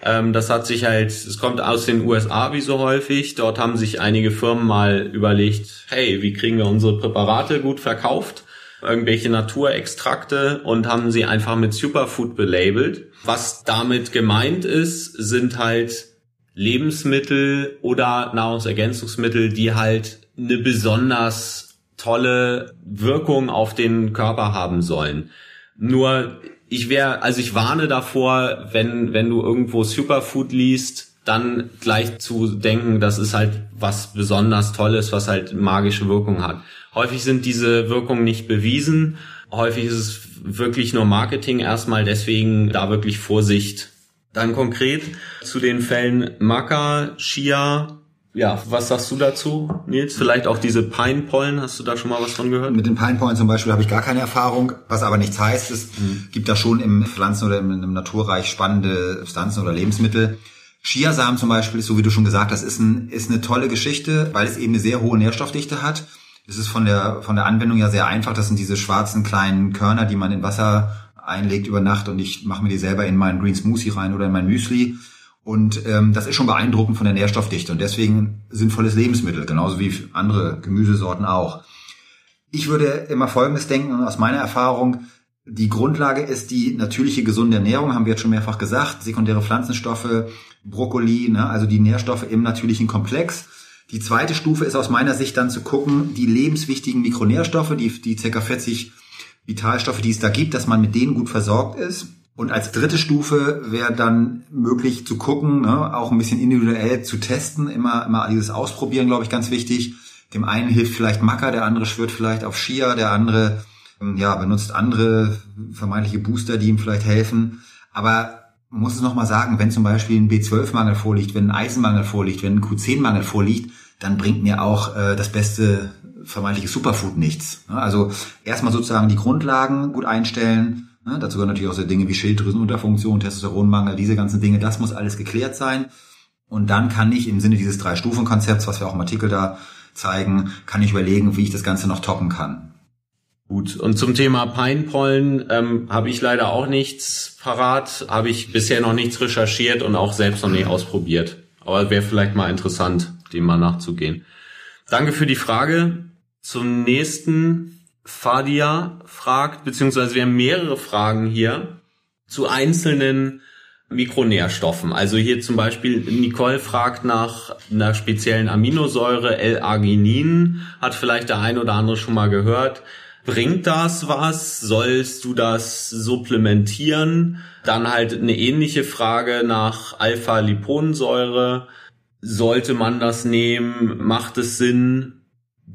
Ähm, das hat sich halt, es kommt aus den USA wie so häufig. Dort haben sich einige Firmen mal überlegt, hey, wie kriegen wir unsere Präparate gut verkauft? Irgendwelche Naturextrakte und haben sie einfach mit Superfood belabelt. Was damit gemeint ist, sind halt Lebensmittel oder Nahrungsergänzungsmittel, die halt eine besonders tolle Wirkung auf den Körper haben sollen. Nur ich wäre, also ich warne davor, wenn, wenn du irgendwo Superfood liest, dann gleich zu denken, das ist halt was besonders Tolles, was halt magische Wirkung hat. Häufig sind diese Wirkungen nicht bewiesen. Häufig ist es wirklich nur Marketing erstmal, deswegen da wirklich Vorsicht. Dann konkret zu den Fällen Maca, Chia, ja, was sagst du dazu, Nils? Vielleicht auch diese Pine-Pollen, hast du da schon mal was von gehört? Mit den Pine-Pollen zum Beispiel habe ich gar keine Erfahrung, was aber nichts heißt, es mhm. gibt da schon im Pflanzen- oder im, Naturreich spannende Substanzen oder Lebensmittel. Chiasamen zum Beispiel, so wie du schon gesagt hast, ist, ein, ist eine tolle Geschichte, weil es eben eine sehr hohe Nährstoffdichte hat. Es ist von der, von der Anwendung ja sehr einfach. Das sind diese schwarzen kleinen Körner, die man in Wasser einlegt über Nacht und ich mache mir die selber in meinen Green Smoothie rein oder in mein Müsli. Und ähm, das ist schon beeindruckend von der Nährstoffdichte und deswegen sinnvolles Lebensmittel, genauso wie andere Gemüsesorten auch. Ich würde immer Folgendes denken aus meiner Erfahrung, die Grundlage ist die natürliche gesunde Ernährung, haben wir jetzt schon mehrfach gesagt, sekundäre Pflanzenstoffe, Brokkoli, ne, also die Nährstoffe im natürlichen Komplex. Die zweite Stufe ist aus meiner Sicht dann zu gucken, die lebenswichtigen Mikronährstoffe, die, die ca. 40 Vitalstoffe, die es da gibt, dass man mit denen gut versorgt ist. Und als dritte Stufe wäre dann möglich zu gucken, ne, auch ein bisschen individuell zu testen, immer, immer dieses Ausprobieren, glaube ich, ganz wichtig. Dem einen hilft vielleicht Macker, der andere schwört vielleicht auf Shia, der andere ähm, ja, benutzt andere vermeintliche Booster, die ihm vielleicht helfen. Aber man muss es nochmal sagen, wenn zum Beispiel ein B12-Mangel vorliegt, wenn ein Eisenmangel vorliegt, wenn ein Q10-Mangel vorliegt, dann bringt mir auch äh, das beste vermeintliche Superfood nichts. Also erstmal sozusagen die Grundlagen gut einstellen, Ne? Dazu gehören natürlich auch so Dinge wie Schilddrüsenunterfunktion, Testosteronmangel, diese ganzen Dinge. Das muss alles geklärt sein. Und dann kann ich im Sinne dieses Drei-Stufen-Konzepts, was wir auch im Artikel da zeigen, kann ich überlegen, wie ich das Ganze noch toppen kann. Gut, und zum Thema Peinpollen ähm, habe ich leider auch nichts parat, habe ich bisher noch nichts recherchiert und auch selbst noch nicht ausprobiert. Aber wäre vielleicht mal interessant, dem mal nachzugehen. Danke für die Frage. Zum nächsten Fadia fragt, beziehungsweise wir haben mehrere Fragen hier zu einzelnen Mikronährstoffen. Also hier zum Beispiel Nicole fragt nach einer speziellen Aminosäure L-Arginin, hat vielleicht der ein oder andere schon mal gehört. Bringt das was? Sollst du das supplementieren? Dann halt eine ähnliche Frage nach Alpha-Liponsäure. Sollte man das nehmen? Macht es Sinn?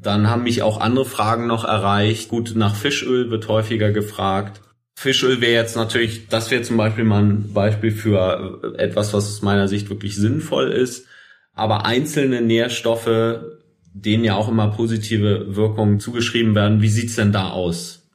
Dann haben mich auch andere Fragen noch erreicht. Gut, nach Fischöl wird häufiger gefragt. Fischöl wäre jetzt natürlich, das wäre zum Beispiel mal ein Beispiel für etwas, was aus meiner Sicht wirklich sinnvoll ist. Aber einzelne Nährstoffe, denen ja auch immer positive Wirkungen zugeschrieben werden, wie sieht's denn da aus?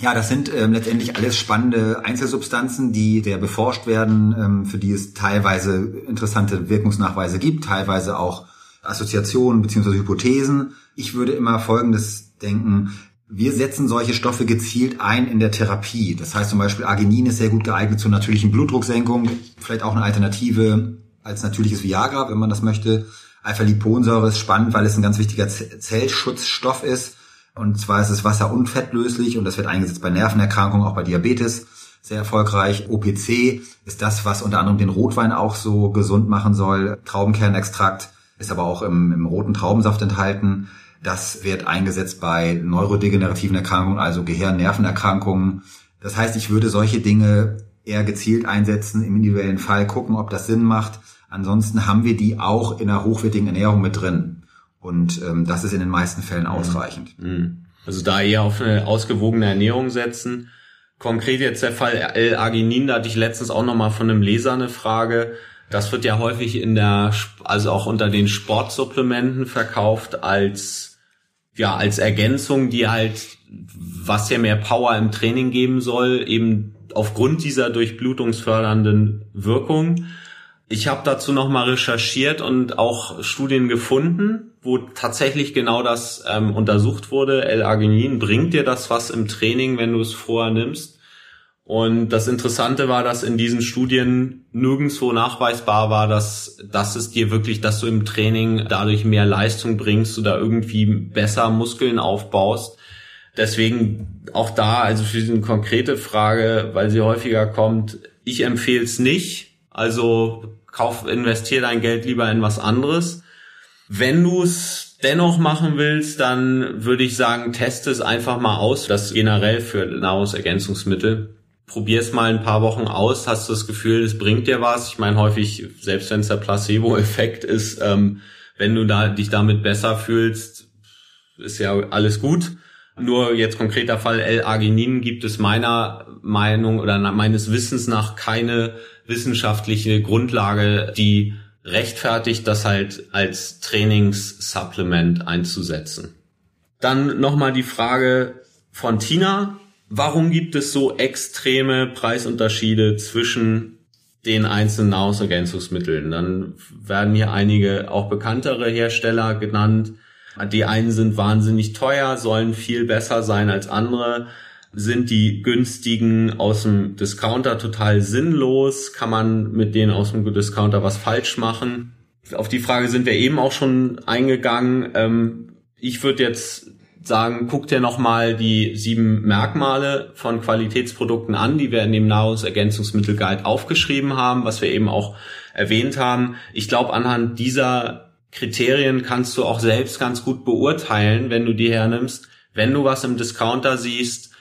Ja, das sind ähm, letztendlich alles spannende Einzelsubstanzen, die sehr beforscht werden, ähm, für die es teilweise interessante Wirkungsnachweise gibt, teilweise auch Assoziationen beziehungsweise Hypothesen. Ich würde immer Folgendes denken. Wir setzen solche Stoffe gezielt ein in der Therapie. Das heißt zum Beispiel Arginin ist sehr gut geeignet zur natürlichen Blutdrucksenkung, vielleicht auch eine Alternative als natürliches Viagra, wenn man das möchte. Alpha-Liponsäure ist spannend, weil es ein ganz wichtiger Zellschutzstoff ist. Und zwar ist es wasser- und fettlöslich und das wird eingesetzt bei Nervenerkrankungen, auch bei Diabetes sehr erfolgreich. OPC ist das, was unter anderem den Rotwein auch so gesund machen soll. Traubenkernextrakt ist aber auch im, im roten Traubensaft enthalten. Das wird eingesetzt bei neurodegenerativen Erkrankungen, also Gehirn-Nervenerkrankungen. Das heißt, ich würde solche Dinge eher gezielt einsetzen, im individuellen Fall gucken, ob das Sinn macht. Ansonsten haben wir die auch in einer hochwertigen Ernährung mit drin. Und ähm, das ist in den meisten Fällen mhm. ausreichend. Mhm. Also da eher auf eine ausgewogene Ernährung setzen. Konkret jetzt der Fall L-Arginin, da hatte ich letztens auch nochmal von einem Leser eine Frage. Das wird ja häufig in der, also auch unter den Sportsupplementen verkauft als, ja, als Ergänzung, die halt, was ja mehr Power im Training geben soll, eben aufgrund dieser durchblutungsfördernden Wirkung. Ich habe dazu nochmal recherchiert und auch Studien gefunden, wo tatsächlich genau das ähm, untersucht wurde. L-Arginin, bringt dir das was im Training, wenn du es vorher nimmst? Und das Interessante war, dass in diesen Studien nirgendswo nachweisbar war, dass, dass es dir wirklich, dass du im Training dadurch mehr Leistung bringst oder irgendwie besser Muskeln aufbaust. Deswegen auch da, also für diese konkrete Frage, weil sie häufiger kommt, ich empfehle es nicht. Also kauf, investier dein Geld lieber in was anderes. Wenn du es dennoch machen willst, dann würde ich sagen, teste es einfach mal aus. Das generell für Nahrungsergänzungsmittel. Probier es mal ein paar Wochen aus. Hast du das Gefühl, es bringt dir was? Ich meine, häufig, selbst wenn es der Placebo-Effekt ist, ähm, wenn du da, dich damit besser fühlst, ist ja alles gut. Nur jetzt konkreter Fall L-Arginin gibt es meiner Meinung oder meines Wissens nach keine wissenschaftliche Grundlage, die rechtfertigt, das halt als Trainingssupplement einzusetzen. Dann nochmal die Frage von Tina. Warum gibt es so extreme Preisunterschiede zwischen den einzelnen Nahrungsergänzungsmitteln? Dann werden hier einige auch bekanntere Hersteller genannt. Die einen sind wahnsinnig teuer, sollen viel besser sein als andere. Sind die günstigen aus dem Discounter total sinnlos? Kann man mit denen aus dem Discounter was falsch machen? Auf die Frage sind wir eben auch schon eingegangen. Ähm, ich würde jetzt sagen, guck dir nochmal die sieben Merkmale von Qualitätsprodukten an, die wir in dem Nahrungsergänzungsmittelguide aufgeschrieben haben, was wir eben auch erwähnt haben. Ich glaube, anhand dieser Kriterien kannst du auch selbst ganz gut beurteilen, wenn du die hernimmst, wenn du was im Discounter siehst,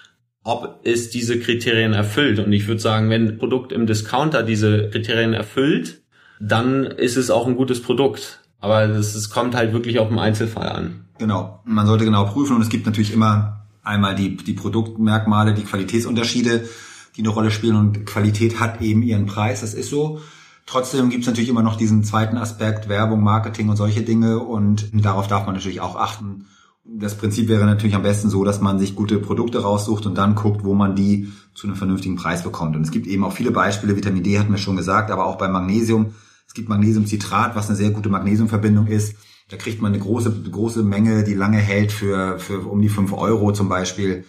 ob es diese Kriterien erfüllt. Und ich würde sagen, wenn ein Produkt im Discounter diese Kriterien erfüllt, dann ist es auch ein gutes Produkt. Aber es kommt halt wirklich auf den Einzelfall an. Genau. Man sollte genau prüfen und es gibt natürlich immer einmal die, die Produktmerkmale, die Qualitätsunterschiede, die eine Rolle spielen und Qualität hat eben ihren Preis. Das ist so. Trotzdem gibt es natürlich immer noch diesen zweiten Aspekt, Werbung, Marketing und solche Dinge und darauf darf man natürlich auch achten. Das Prinzip wäre natürlich am besten so, dass man sich gute Produkte raussucht und dann guckt, wo man die zu einem vernünftigen Preis bekommt. Und es gibt eben auch viele Beispiele, Vitamin D hatten wir schon gesagt, aber auch bei Magnesium. Es gibt Magnesiumcitrat, was eine sehr gute Magnesiumverbindung ist. Da kriegt man eine große, große Menge, die lange hält für, für um die fünf Euro zum Beispiel.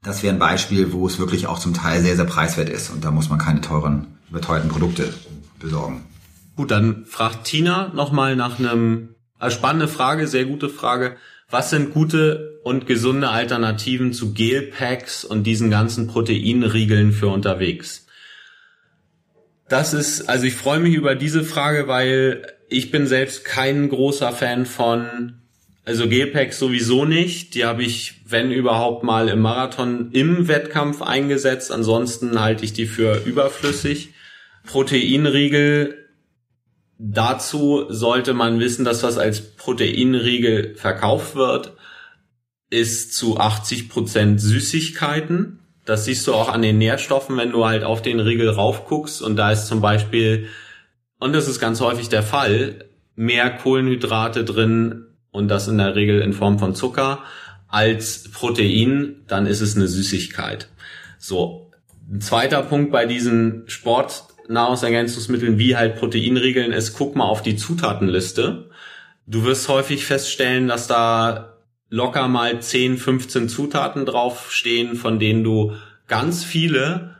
Das wäre ein Beispiel, wo es wirklich auch zum Teil sehr, sehr preiswert ist. Und da muss man keine teuren, überteuerten Produkte besorgen. Gut, dann fragt Tina nochmal nach einem, also spannende Frage, sehr gute Frage. Was sind gute und gesunde Alternativen zu Gelpacks und diesen ganzen Proteinriegeln für unterwegs? Das ist, also ich freue mich über diese Frage, weil ich bin selbst kein großer Fan von, also Gelpacks sowieso nicht. Die habe ich, wenn überhaupt mal im Marathon im Wettkampf eingesetzt. Ansonsten halte ich die für überflüssig. Proteinriegel. Dazu sollte man wissen, dass was als Proteinriegel verkauft wird, ist zu 80 Prozent Süßigkeiten. Das siehst du auch an den Nährstoffen, wenn du halt auf den Riegel raufguckst und da ist zum Beispiel, und das ist ganz häufig der Fall, mehr Kohlenhydrate drin und das in der Regel in Form von Zucker als Protein, dann ist es eine Süßigkeit. So. Ein zweiter Punkt bei diesen Sport Nahrungsergänzungsmitteln wie halt Proteinriegeln ist, guck mal auf die Zutatenliste. Du wirst häufig feststellen, dass da locker mal 10, 15 Zutaten draufstehen, von denen du ganz viele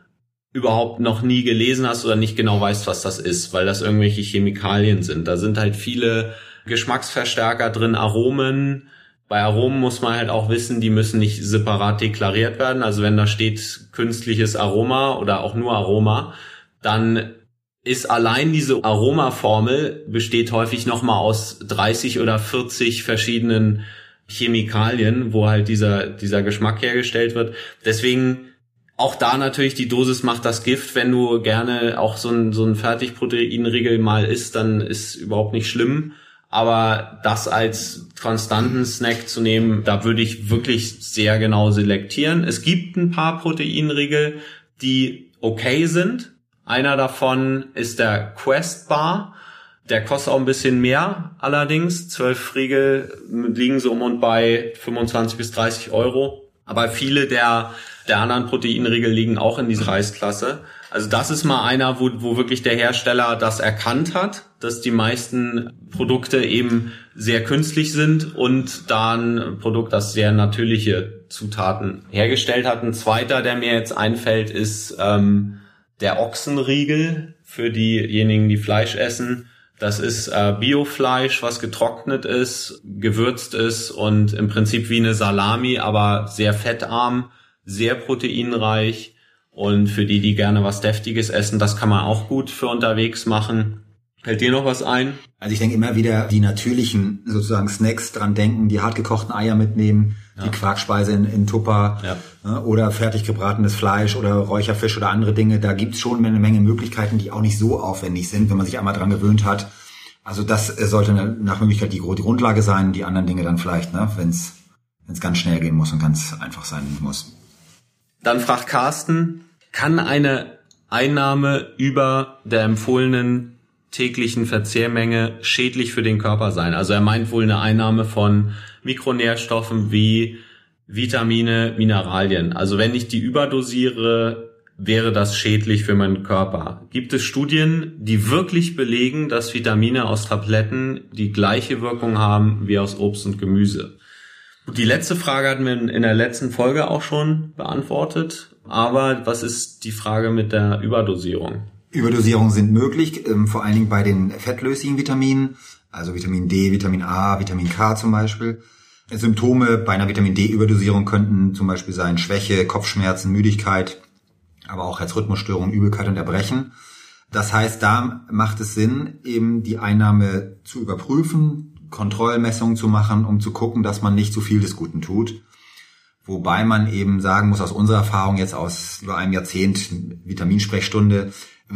überhaupt noch nie gelesen hast oder nicht genau weißt, was das ist, weil das irgendwelche Chemikalien sind. Da sind halt viele Geschmacksverstärker drin, Aromen. Bei Aromen muss man halt auch wissen, die müssen nicht separat deklariert werden. Also wenn da steht künstliches Aroma oder auch nur Aroma, dann ist allein diese Aromaformel besteht häufig nochmal aus 30 oder 40 verschiedenen Chemikalien, wo halt dieser, dieser Geschmack hergestellt wird. Deswegen auch da natürlich die Dosis macht das Gift. Wenn du gerne auch so ein, so ein Fertigproteinriegel mal isst, dann ist überhaupt nicht schlimm. Aber das als konstanten Snack zu nehmen, da würde ich wirklich sehr genau selektieren. Es gibt ein paar Proteinriegel, die okay sind, einer davon ist der Quest Bar. Der kostet auch ein bisschen mehr allerdings. Zwölf Riegel liegen so um und bei 25 bis 30 Euro. Aber viele der, der anderen Proteinriegel liegen auch in dieser Preisklasse. Also das ist mal einer, wo, wo wirklich der Hersteller das erkannt hat, dass die meisten Produkte eben sehr künstlich sind und da ein Produkt, das sehr natürliche Zutaten hergestellt hat. Ein zweiter, der mir jetzt einfällt, ist ähm, der Ochsenriegel für diejenigen, die Fleisch essen. Das ist äh, Biofleisch, was getrocknet ist, gewürzt ist und im Prinzip wie eine Salami, aber sehr fettarm, sehr proteinreich. Und für die, die gerne was Deftiges essen, das kann man auch gut für unterwegs machen. Fällt dir noch was ein? Also ich denke immer wieder die natürlichen sozusagen Snacks dran denken, die hartgekochten Eier mitnehmen, ja. die Quarkspeise in, in Tupper ja. Ne, oder fertig gebratenes Fleisch oder Räucherfisch oder andere Dinge. Da gibt's schon eine Menge Möglichkeiten, die auch nicht so aufwendig sind, wenn man sich einmal dran gewöhnt hat. Also das sollte nach Möglichkeit die, die Grundlage sein, die anderen Dinge dann vielleicht, ne, wenn es ganz schnell gehen muss und ganz einfach sein muss. Dann fragt Carsten, kann eine Einnahme über der empfohlenen täglichen Verzehrmenge schädlich für den Körper sein. Also er meint wohl eine Einnahme von Mikronährstoffen wie Vitamine, Mineralien. Also wenn ich die überdosiere, wäre das schädlich für meinen Körper. Gibt es Studien, die wirklich belegen, dass Vitamine aus Tabletten die gleiche Wirkung haben wie aus Obst und Gemüse? Die letzte Frage hatten wir in der letzten Folge auch schon beantwortet. Aber was ist die Frage mit der Überdosierung? Überdosierungen sind möglich, ähm, vor allen Dingen bei den fettlöslichen Vitaminen, also Vitamin D, Vitamin A, Vitamin K zum Beispiel. Symptome bei einer Vitamin D-Überdosierung könnten zum Beispiel sein Schwäche, Kopfschmerzen, Müdigkeit, aber auch Herzrhythmusstörungen, Übelkeit und Erbrechen. Das heißt, da macht es Sinn, eben die Einnahme zu überprüfen, Kontrollmessungen zu machen, um zu gucken, dass man nicht zu viel des Guten tut. Wobei man eben sagen muss, aus unserer Erfahrung jetzt aus über einem Jahrzehnt Vitaminsprechstunde,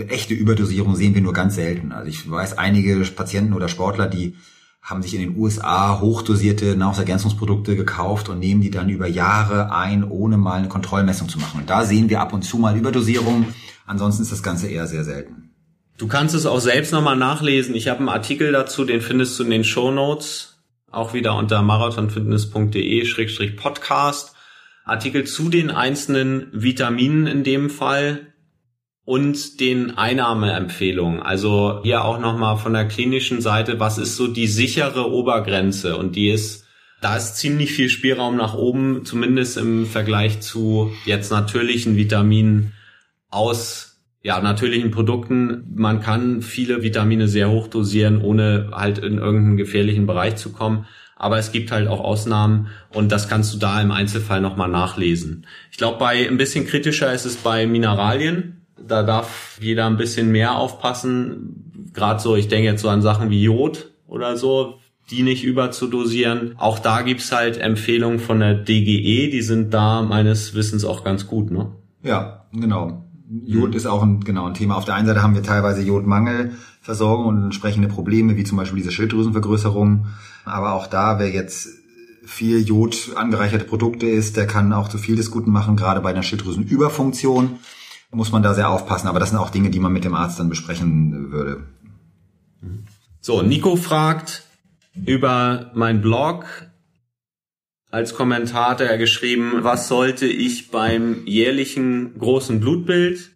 echte Überdosierung sehen wir nur ganz selten. Also ich weiß einige Patienten oder Sportler, die haben sich in den USA hochdosierte Nahrungsergänzungsprodukte gekauft und nehmen die dann über Jahre ein, ohne mal eine Kontrollmessung zu machen. Und da sehen wir ab und zu mal Überdosierung. Ansonsten ist das Ganze eher sehr selten. Du kannst es auch selbst nochmal nachlesen. Ich habe einen Artikel dazu, den findest du in den Show Notes, auch wieder unter marathonfitness.de-podcast. Artikel zu den einzelnen Vitaminen in dem Fall und den Einnahmeempfehlungen. Also hier auch nochmal von der klinischen Seite, was ist so die sichere Obergrenze? Und die ist, da ist ziemlich viel Spielraum nach oben, zumindest im Vergleich zu jetzt natürlichen Vitaminen aus ja, natürlichen Produkten. Man kann viele Vitamine sehr hoch dosieren, ohne halt in irgendeinen gefährlichen Bereich zu kommen. Aber es gibt halt auch Ausnahmen und das kannst du da im Einzelfall nochmal nachlesen. Ich glaube, bei ein bisschen kritischer ist es bei Mineralien da darf jeder ein bisschen mehr aufpassen. Gerade so, ich denke jetzt so an Sachen wie Jod oder so, die nicht überzudosieren. Auch da gibt's halt Empfehlungen von der DGE, die sind da meines Wissens auch ganz gut, ne? Ja, genau. Jod mhm. ist auch ein, genau ein Thema. Auf der einen Seite haben wir teilweise Jodmangelversorgung und entsprechende Probleme, wie zum Beispiel diese Schilddrüsenvergrößerung. Aber auch da, wer jetzt viel Jod angereicherte Produkte isst, der kann auch zu viel des Guten machen, gerade bei einer Schilddrüsenüberfunktion muss man da sehr aufpassen. Aber das sind auch Dinge, die man mit dem Arzt dann besprechen würde. So, Nico fragt über mein Blog als Kommentar hat er geschrieben, was sollte ich beim jährlichen großen Blutbild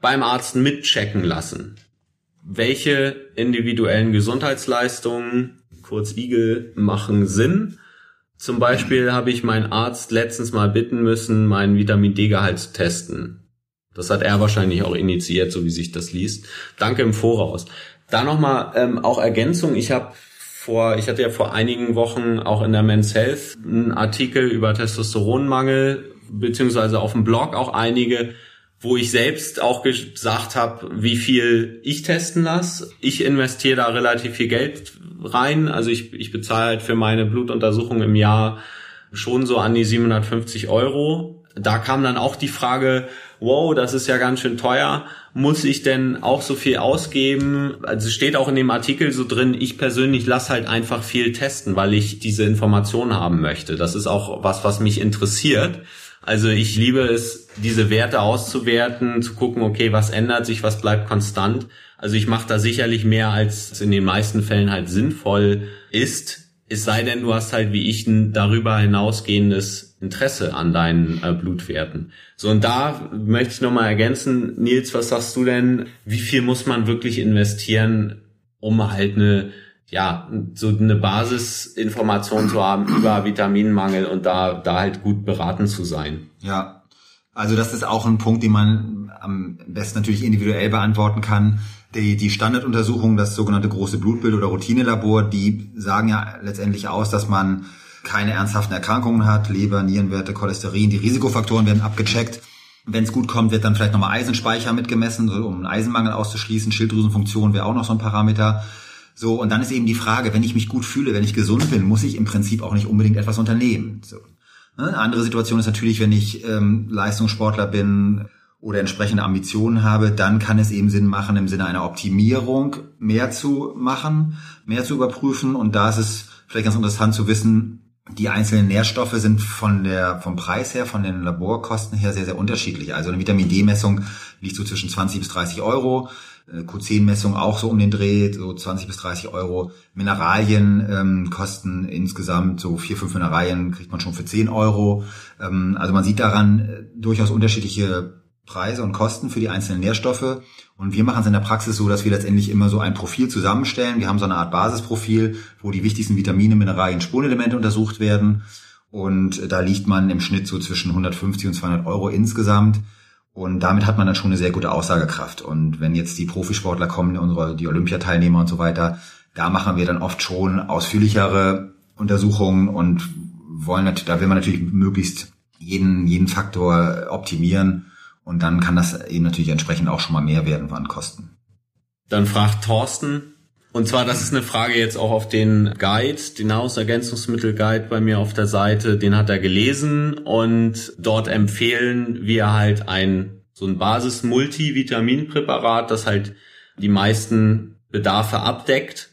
beim Arzt mitchecken lassen? Welche individuellen Gesundheitsleistungen, kurz Igel, machen Sinn? Zum Beispiel habe ich meinen Arzt letztens mal bitten müssen, meinen Vitamin D-Gehalt zu testen. Das hat er wahrscheinlich auch initiiert, so wie sich das liest. Danke im Voraus. Da nochmal ähm, auch Ergänzung. Ich habe vor, ich hatte ja vor einigen Wochen auch in der Men's Health einen Artikel über Testosteronmangel, beziehungsweise auf dem Blog auch einige, wo ich selbst auch gesagt habe, wie viel ich testen lasse. Ich investiere da relativ viel Geld rein. Also ich, ich bezahle halt für meine Blutuntersuchung im Jahr schon so an die 750 Euro. Da kam dann auch die Frage, wow, das ist ja ganz schön teuer, muss ich denn auch so viel ausgeben? Also steht auch in dem Artikel so drin, ich persönlich lasse halt einfach viel testen, weil ich diese Informationen haben möchte. Das ist auch was, was mich interessiert. Also ich liebe es, diese Werte auszuwerten, zu gucken, okay, was ändert sich, was bleibt konstant. Also ich mache da sicherlich mehr, als in den meisten Fällen halt sinnvoll ist. Es sei denn, du hast halt wie ich ein darüber hinausgehendes Interesse an deinen äh, Blutwerten. So, und da möchte ich nochmal ergänzen, Nils, was sagst du denn, wie viel muss man wirklich investieren, um halt eine, ja, so eine Basisinformation zu haben über Vitaminmangel und da, da halt gut beraten zu sein? Ja, also das ist auch ein Punkt, den man am besten natürlich individuell beantworten kann. Die, die Standarduntersuchung, das sogenannte große Blutbild oder Routinelabor, die sagen ja letztendlich aus, dass man keine ernsthaften Erkrankungen hat, Leber, Nierenwerte, Cholesterin, die Risikofaktoren werden abgecheckt. Wenn es gut kommt, wird dann vielleicht nochmal Eisenspeicher mitgemessen, so, um einen Eisenmangel auszuschließen. Schilddrüsenfunktion wäre auch noch so ein Parameter. So, und dann ist eben die Frage, wenn ich mich gut fühle, wenn ich gesund bin, muss ich im Prinzip auch nicht unbedingt etwas unternehmen. So. Ne, eine andere Situation ist natürlich, wenn ich ähm, Leistungssportler bin oder entsprechende Ambitionen habe, dann kann es eben Sinn machen, im Sinne einer Optimierung mehr zu machen, mehr zu überprüfen. Und da ist es vielleicht ganz interessant zu wissen, die einzelnen Nährstoffe sind von der, vom Preis her, von den Laborkosten her sehr, sehr unterschiedlich. Also eine Vitamin D-Messung liegt so zwischen 20 bis 30 Euro. Q10-Messung auch so um den Dreh, so 20 bis 30 Euro. Mineralien ähm, kosten insgesamt so vier, fünf Mineralien kriegt man schon für 10 Euro. Ähm, also man sieht daran äh, durchaus unterschiedliche Preise und Kosten für die einzelnen Nährstoffe. Und wir machen es in der Praxis so, dass wir letztendlich immer so ein Profil zusammenstellen. Wir haben so eine Art Basisprofil, wo die wichtigsten Vitamine, Mineralien, Spurenelemente untersucht werden. Und da liegt man im Schnitt so zwischen 150 und 200 Euro insgesamt. Und damit hat man dann schon eine sehr gute Aussagekraft. Und wenn jetzt die Profisportler kommen, unsere, die Olympiateilnehmer und so weiter, da machen wir dann oft schon ausführlichere Untersuchungen und wollen, da will man natürlich möglichst jeden, jeden Faktor optimieren und dann kann das eben natürlich entsprechend auch schon mal mehr werden an Kosten. Dann fragt Thorsten, und zwar, das ist eine Frage jetzt auch auf den Guide, den Nahrungsergänzungsmittel-Guide bei mir auf der Seite, den hat er gelesen und dort empfehlen wir halt ein, so ein Basis-Multivitaminpräparat, das halt die meisten Bedarfe abdeckt.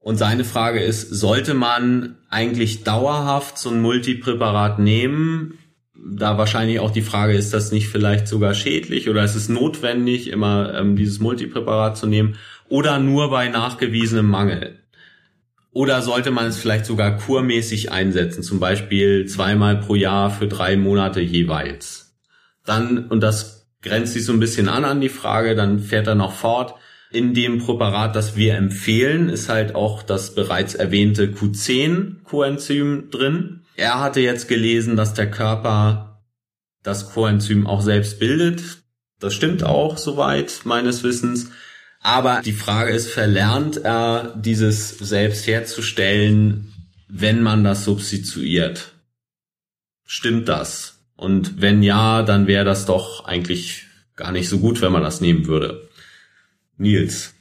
Und seine Frage ist, sollte man eigentlich dauerhaft so ein Multipräparat nehmen? Da wahrscheinlich auch die Frage, ist das nicht vielleicht sogar schädlich oder ist es notwendig, immer ähm, dieses Multipräparat zu nehmen oder nur bei nachgewiesenem Mangel? Oder sollte man es vielleicht sogar kurmäßig einsetzen, zum Beispiel zweimal pro Jahr für drei Monate jeweils? Dann, und das grenzt sich so ein bisschen an an die Frage, dann fährt er noch fort, in dem Präparat, das wir empfehlen, ist halt auch das bereits erwähnte Q10-Coenzym drin. Er hatte jetzt gelesen, dass der Körper das Coenzym auch selbst bildet. Das stimmt auch soweit meines Wissens. Aber die Frage ist, verlernt er dieses selbst herzustellen, wenn man das substituiert? Stimmt das? Und wenn ja, dann wäre das doch eigentlich gar nicht so gut, wenn man das nehmen würde. Nils.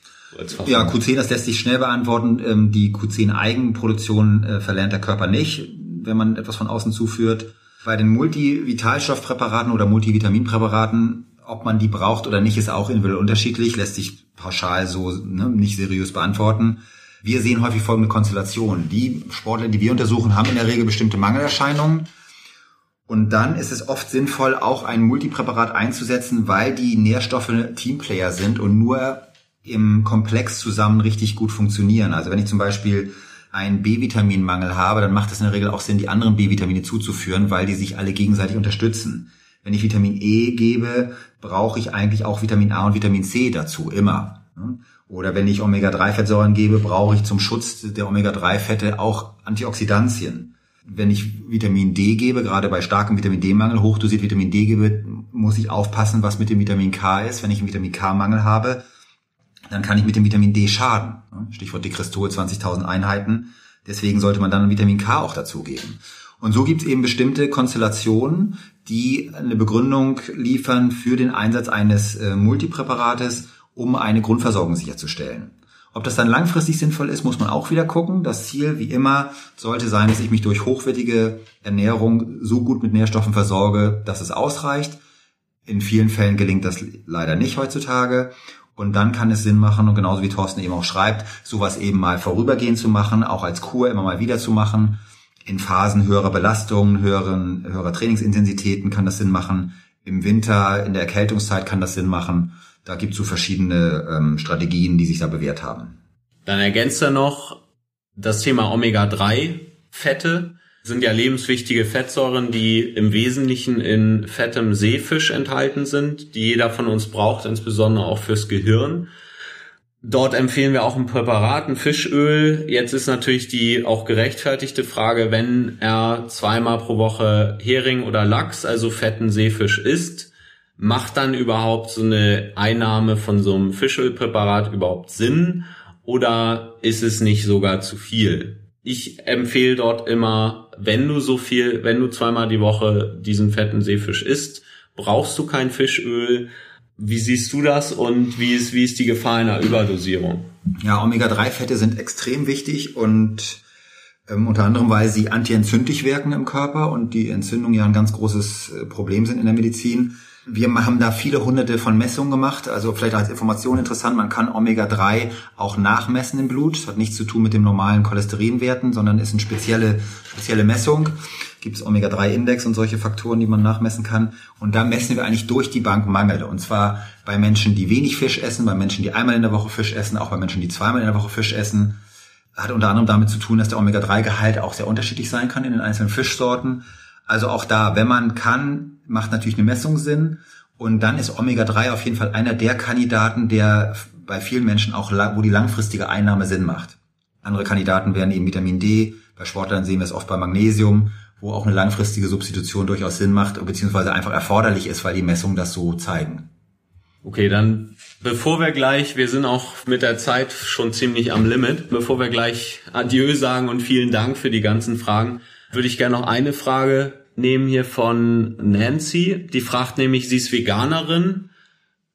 Ja, Q10, das lässt sich schnell beantworten. Ähm, die Q10-Eigenproduktion äh, verlernt der Körper nicht wenn man etwas von außen zuführt. Bei den Multivitalstoffpräparaten oder Multivitaminpräparaten, ob man die braucht oder nicht, ist auch individuell unterschiedlich, lässt sich pauschal so ne, nicht seriös beantworten. Wir sehen häufig folgende Konstellation. Die Sportler, die wir untersuchen, haben in der Regel bestimmte Mangelerscheinungen. Und dann ist es oft sinnvoll, auch ein Multipräparat einzusetzen, weil die Nährstoffe Teamplayer sind und nur im Komplex zusammen richtig gut funktionieren. Also wenn ich zum Beispiel einen B-Vitaminmangel habe, dann macht es in der Regel auch Sinn, die anderen B-Vitamine zuzuführen, weil die sich alle gegenseitig unterstützen. Wenn ich Vitamin E gebe, brauche ich eigentlich auch Vitamin A und Vitamin C dazu, immer. Oder wenn ich Omega-3-Fettsäuren gebe, brauche ich zum Schutz der Omega-3-Fette auch Antioxidantien. Wenn ich Vitamin D gebe, gerade bei starkem Vitamin D-Mangel, hochdosiert Vitamin D gebe, muss ich aufpassen, was mit dem Vitamin K ist. Wenn ich einen Vitamin K-Mangel habe, dann kann ich mit dem Vitamin D schaden. Stichwort Dekristol 20.000 Einheiten. Deswegen sollte man dann Vitamin K auch dazugeben. Und so gibt es eben bestimmte Konstellationen, die eine Begründung liefern für den Einsatz eines äh, Multipräparates, um eine Grundversorgung sicherzustellen. Ob das dann langfristig sinnvoll ist, muss man auch wieder gucken. Das Ziel, wie immer, sollte sein, dass ich mich durch hochwertige Ernährung so gut mit Nährstoffen versorge, dass es ausreicht. In vielen Fällen gelingt das leider nicht heutzutage. Und dann kann es Sinn machen, und genauso wie Thorsten eben auch schreibt, sowas eben mal vorübergehend zu machen, auch als Kur immer mal wieder zu machen. In Phasen höherer Belastung, höheren, höherer Trainingsintensitäten kann das Sinn machen. Im Winter, in der Erkältungszeit kann das Sinn machen. Da gibt es so verschiedene ähm, Strategien, die sich da bewährt haben. Dann ergänzt er noch das Thema Omega-3-Fette sind ja lebenswichtige Fettsäuren, die im Wesentlichen in fettem Seefisch enthalten sind, die jeder von uns braucht, insbesondere auch fürs Gehirn. Dort empfehlen wir auch ein Präparat, ein Fischöl. Jetzt ist natürlich die auch gerechtfertigte Frage, wenn er zweimal pro Woche Hering oder Lachs, also fetten Seefisch isst, macht dann überhaupt so eine Einnahme von so einem Fischölpräparat überhaupt Sinn oder ist es nicht sogar zu viel? Ich empfehle dort immer, wenn du so viel, wenn du zweimal die Woche diesen fetten Seefisch isst, brauchst du kein Fischöl? Wie siehst du das und wie ist, wie ist die Gefahr einer Überdosierung? Ja, Omega-3-Fette sind extrem wichtig und ähm, unter anderem, weil sie antientzündlich wirken im Körper und die Entzündung ja ein ganz großes äh, Problem sind in der Medizin. Wir haben da viele hunderte von Messungen gemacht. Also vielleicht als Information interessant, man kann Omega-3 auch nachmessen im Blut. Das hat nichts zu tun mit dem normalen Cholesterinwerten, sondern ist eine spezielle, spezielle Messung. Gibt es Omega-3-Index und solche Faktoren, die man nachmessen kann. Und da messen wir eigentlich durch die Bank Mangel. Und zwar bei Menschen, die wenig Fisch essen, bei Menschen, die einmal in der Woche Fisch essen, auch bei Menschen, die zweimal in der Woche Fisch essen. Hat unter anderem damit zu tun, dass der Omega-3-Gehalt auch sehr unterschiedlich sein kann in den einzelnen Fischsorten. Also auch da, wenn man kann, macht natürlich eine Messung Sinn. Und dann ist Omega-3 auf jeden Fall einer der Kandidaten, der bei vielen Menschen auch, wo die langfristige Einnahme Sinn macht. Andere Kandidaten wären eben Vitamin D. Bei Sportlern sehen wir es oft bei Magnesium, wo auch eine langfristige Substitution durchaus Sinn macht, beziehungsweise einfach erforderlich ist, weil die Messungen das so zeigen. Okay, dann bevor wir gleich, wir sind auch mit der Zeit schon ziemlich am Limit, bevor wir gleich Adieu sagen und vielen Dank für die ganzen Fragen, würde ich gerne noch eine Frage nehmen hier von Nancy. Die fragt nämlich, sie ist Veganerin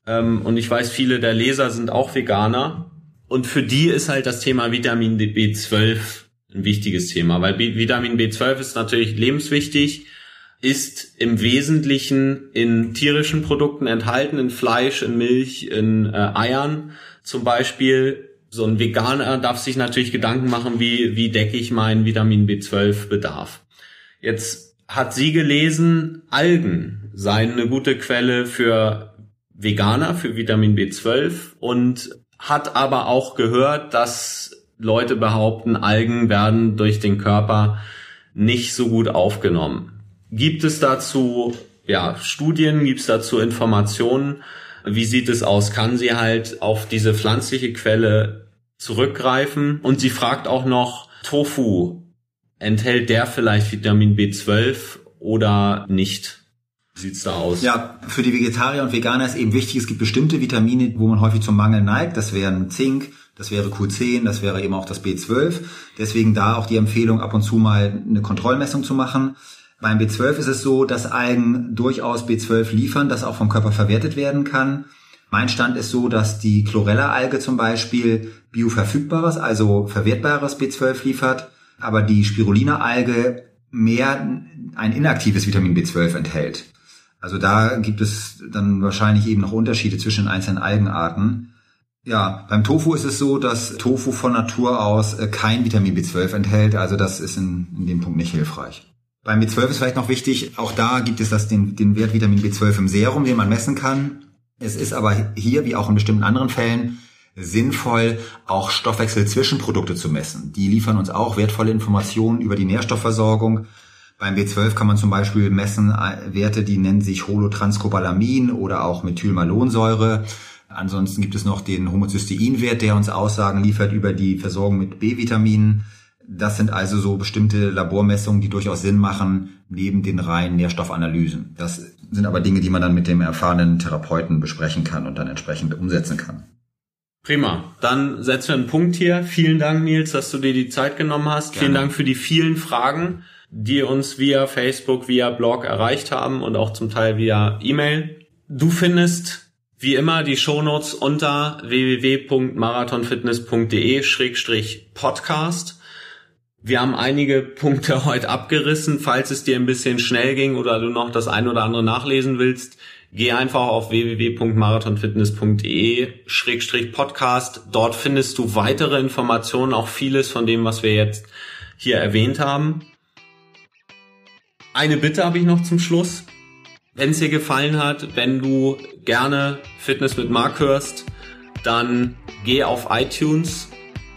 ähm, und ich weiß, viele der Leser sind auch Veganer. Und für die ist halt das Thema Vitamin B12 ein wichtiges Thema, weil B Vitamin B12 ist natürlich lebenswichtig ist im Wesentlichen in tierischen Produkten enthalten, in Fleisch, in Milch, in äh, Eiern zum Beispiel. So ein Veganer darf sich natürlich Gedanken machen, wie, wie decke ich meinen Vitamin B12-Bedarf. Jetzt hat sie gelesen, Algen seien eine gute Quelle für Veganer, für Vitamin B12 und hat aber auch gehört, dass Leute behaupten, Algen werden durch den Körper nicht so gut aufgenommen. Gibt es dazu ja, Studien, gibt es dazu Informationen? Wie sieht es aus? Kann sie halt auf diese pflanzliche Quelle zurückgreifen? Und sie fragt auch noch, Tofu, enthält der vielleicht Vitamin B12 oder nicht? Sieht's da aus? Ja, für die Vegetarier und Veganer ist eben wichtig, es gibt bestimmte Vitamine, wo man häufig zum Mangel neigt. Das wären Zink, das wäre Q10, das wäre eben auch das B12. Deswegen da auch die Empfehlung, ab und zu mal eine Kontrollmessung zu machen. Beim B12 ist es so, dass Algen durchaus B12 liefern, das auch vom Körper verwertet werden kann. Mein Stand ist so, dass die Chlorella-Alge zum Beispiel bioverfügbares, also verwertbares B12 liefert, aber die Spirulina-Alge mehr ein inaktives Vitamin B12 enthält. Also da gibt es dann wahrscheinlich eben noch Unterschiede zwischen einzelnen Algenarten. Ja, beim Tofu ist es so, dass Tofu von Natur aus äh, kein Vitamin B12 enthält, also das ist in, in dem Punkt nicht hilfreich. Beim B12 ist vielleicht noch wichtig, auch da gibt es das, den, den Wert Vitamin B12 im Serum, den man messen kann. Es ist aber hier, wie auch in bestimmten anderen Fällen, sinnvoll, auch Stoffwechselzwischenprodukte zu messen. Die liefern uns auch wertvolle Informationen über die Nährstoffversorgung. Beim B12 kann man zum Beispiel messen äh, Werte, die nennen sich Holotranscobalamin oder auch Methylmalonsäure. Ansonsten gibt es noch den Homozysteinwert, der uns Aussagen liefert über die Versorgung mit B-Vitaminen. Das sind also so bestimmte Labormessungen, die durchaus Sinn machen, neben den reinen Nährstoffanalysen. Das sind aber Dinge, die man dann mit dem erfahrenen Therapeuten besprechen kann und dann entsprechend umsetzen kann. Prima. Dann setzen wir einen Punkt hier. Vielen Dank, Nils, dass du dir die Zeit genommen hast. Gerne. Vielen Dank für die vielen Fragen, die uns via Facebook, via Blog erreicht haben und auch zum Teil via E-Mail. Du findest wie immer die Shownotes unter www.marathonfitness.de-podcast. Wir haben einige Punkte heute abgerissen. Falls es dir ein bisschen schnell ging oder du noch das ein oder andere nachlesen willst, geh einfach auf www.marathonfitness.de-podcast. Dort findest du weitere Informationen, auch vieles von dem, was wir jetzt hier erwähnt haben. Eine Bitte habe ich noch zum Schluss. Wenn es dir gefallen hat, wenn du gerne Fitness mit Mark hörst, dann geh auf iTunes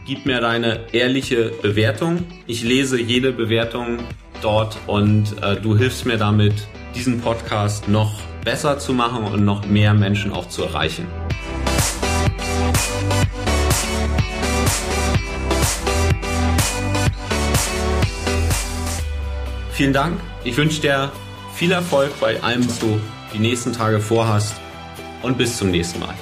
gib mir deine ehrliche Bewertung. Ich lese jede Bewertung dort und äh, du hilfst mir damit, diesen Podcast noch besser zu machen und noch mehr Menschen auch zu erreichen. Vielen Dank. Ich wünsche dir viel Erfolg bei allem, was du die nächsten Tage vorhast und bis zum nächsten Mal.